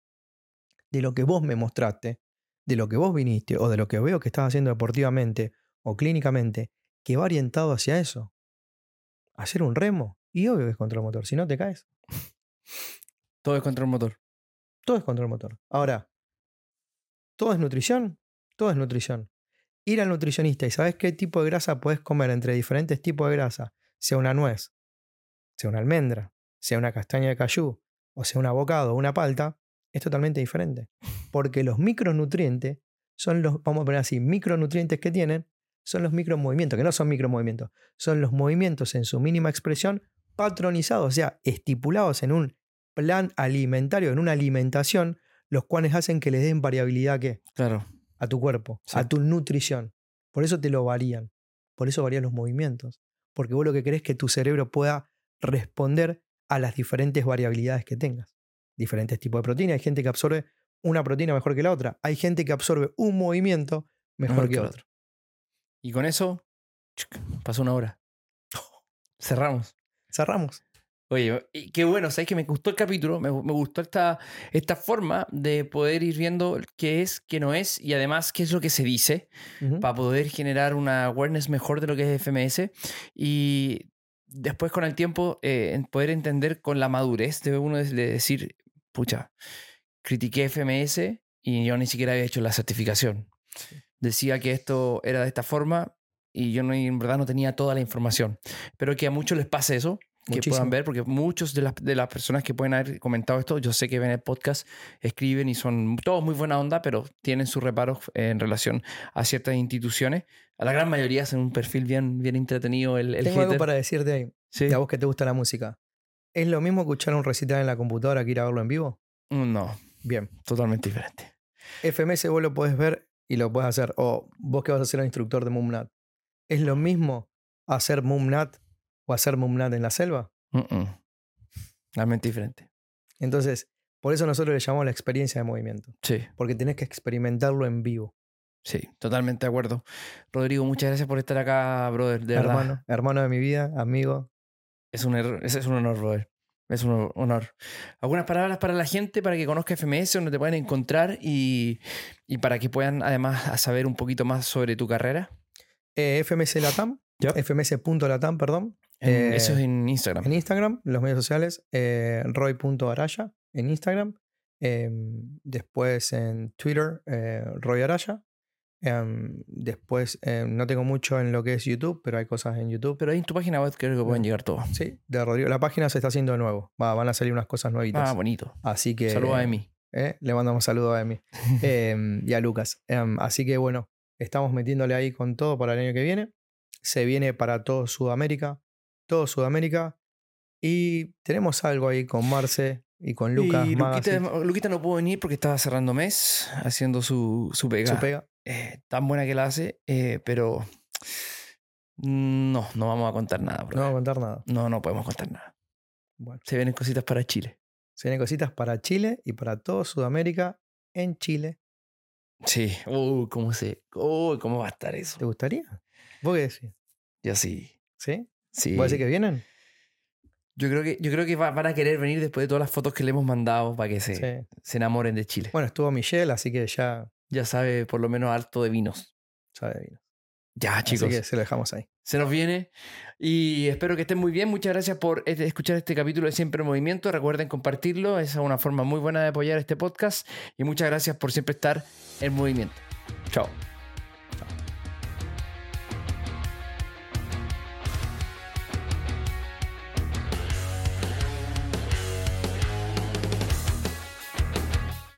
B: de lo que vos me mostraste, de lo que vos viniste o de lo que veo que estás haciendo deportivamente o clínicamente, que va orientado hacia eso. Hacer un remo. Y obvio que es control motor. Si no, te caes.
C: Todo es control motor.
B: Todo es control motor. Ahora, ¿todo es nutrición? Todo es nutrición. Ir al nutricionista y sabes qué tipo de grasa puedes comer entre diferentes tipos de grasa, sea una nuez, sea una almendra, sea una castaña de cayú, o sea un abocado o una palta, es totalmente diferente. Porque los micronutrientes son los, vamos a poner así, micronutrientes que tienen, son los micromovimientos, que no son micromovimientos, son los movimientos en su mínima expresión patronizados, o sea, estipulados en un plan alimentario, en una alimentación, los cuales hacen que le den variabilidad ¿qué?
C: Claro.
B: A tu cuerpo,
C: Sí.
B: a tu nutrición. Por eso te lo varían. Por eso varían los movimientos. Porque vos lo que querés es que tu cerebro pueda responder a las diferentes variabilidades que tengas. Diferentes tipos de proteína. Hay gente que absorbe una proteína mejor que la otra. Hay gente que absorbe un movimiento mejor, que, otro.
C: Y con eso, pasó una hora. [laughs] Cerramos.
B: Cerramos.
C: Oye, qué bueno, sabes que me gustó el capítulo, me, gustó esta, esta forma de poder ir viendo qué es, qué no es y además qué es lo que se dice para poder generar una awareness mejor de lo que es FMS y después con el tiempo eh, poder entender con la madurez de uno de decir, pucha, critiqué FMS y yo ni siquiera había hecho la certificación. Decía que esto era de esta forma y yo no, en verdad no tenía toda la información. Pero que a muchos les pase eso que puedan ver, porque muchos de las, de las personas que pueden haber comentado esto, yo sé que ven el podcast, escriben y son todos muy buena onda, pero tienen sus reparos en relación a ciertas instituciones. A la gran mayoría hacen un perfil bien, bien entretenido. El, el
B: Tengo algo para decirte ahí. ¿Sí? A vos que te gusta la música. ¿Es lo mismo escuchar un recital en la computadora que ir a verlo en vivo?
C: Mm, no.
B: Bien.
C: Totalmente diferente.
B: FMS vos lo podés ver y lo puedes hacer. O vos que vas a ser el instructor de Mumnat. ¿Es lo mismo hacer Mumnat o hacer Mumnat en la selva?
C: Realmente diferente.
B: Entonces, por eso nosotros le llamamos la experiencia de movimiento.
C: Sí.
B: Porque tenés que experimentarlo en vivo.
C: Sí, totalmente de acuerdo. Rodrigo, muchas gracias por estar acá, brother. De
B: hermano, hermano de mi vida, amigo.
C: Es un, es un honor, brother. Es un honor. Algunas palabras para la gente, para que conozca FMS, donde te pueden encontrar y, y para que puedan además saber un poquito más sobre tu carrera.
B: Eh, FMS Latam, fms.latam, perdón.
C: Eso es eh, en Instagram.
B: En Instagram, los medios sociales, eh, roy.araya en Instagram. Em, después en Twitter, eh, Roy Araya. Em, después, em, no tengo mucho en lo que es YouTube, pero hay cosas en YouTube.
C: Pero ahí en tu página web creo que pueden llegar todos.
B: Sí, de Rodrigo. La página se está haciendo de nuevo. Va, van a salir unas cosas nuevitas.
C: Ah, bonito.
B: Así que.
C: Saludos a Emi.
B: le mandamos saludo a Emi [laughs] y a Lucas. así que bueno, Estamos metiéndole ahí con todo para el año que viene. Se viene para todo Sudamérica. Todo Sudamérica. Y tenemos algo ahí con Marce y con Lucas.
C: Y Luquita, no pudo venir porque estaba cerrando mes, haciendo su, su pega.
B: Su pega.
C: Eh, tan buena que la hace, eh, pero no, no vamos a contar nada.
B: No vamos a contar nada.
C: No, no podemos contar nada. Bueno. Se vienen cositas para Chile.
B: Se vienen cositas para Chile y para todo Sudamérica en Chile
C: Sí, uy, ¿cómo se? Uy, ¿cómo va a estar eso?
B: ¿Te gustaría? ¿Vos qué decís?
C: Yo sí.
B: ¿Sí?
C: Sí.
B: ¿Vos decís que vienen?
C: Yo creo que, yo creo que van a querer venir después de todas las fotos que le hemos mandado para que se, se enamoren de Chile.
B: Bueno, estuvo Michelle, así que ya.
C: Ya sabe por lo menos harto de vinos.
B: Sabe de vinos.
C: Ya, chicos.
B: Así que se lo dejamos ahí.
C: Se nos viene. Y espero que estén muy bien. Muchas gracias por este, escuchar este capítulo de Siempre en Movimiento. Recuerden compartirlo. Es una forma muy buena de apoyar este podcast. Y muchas gracias por siempre estar en movimiento. Chao.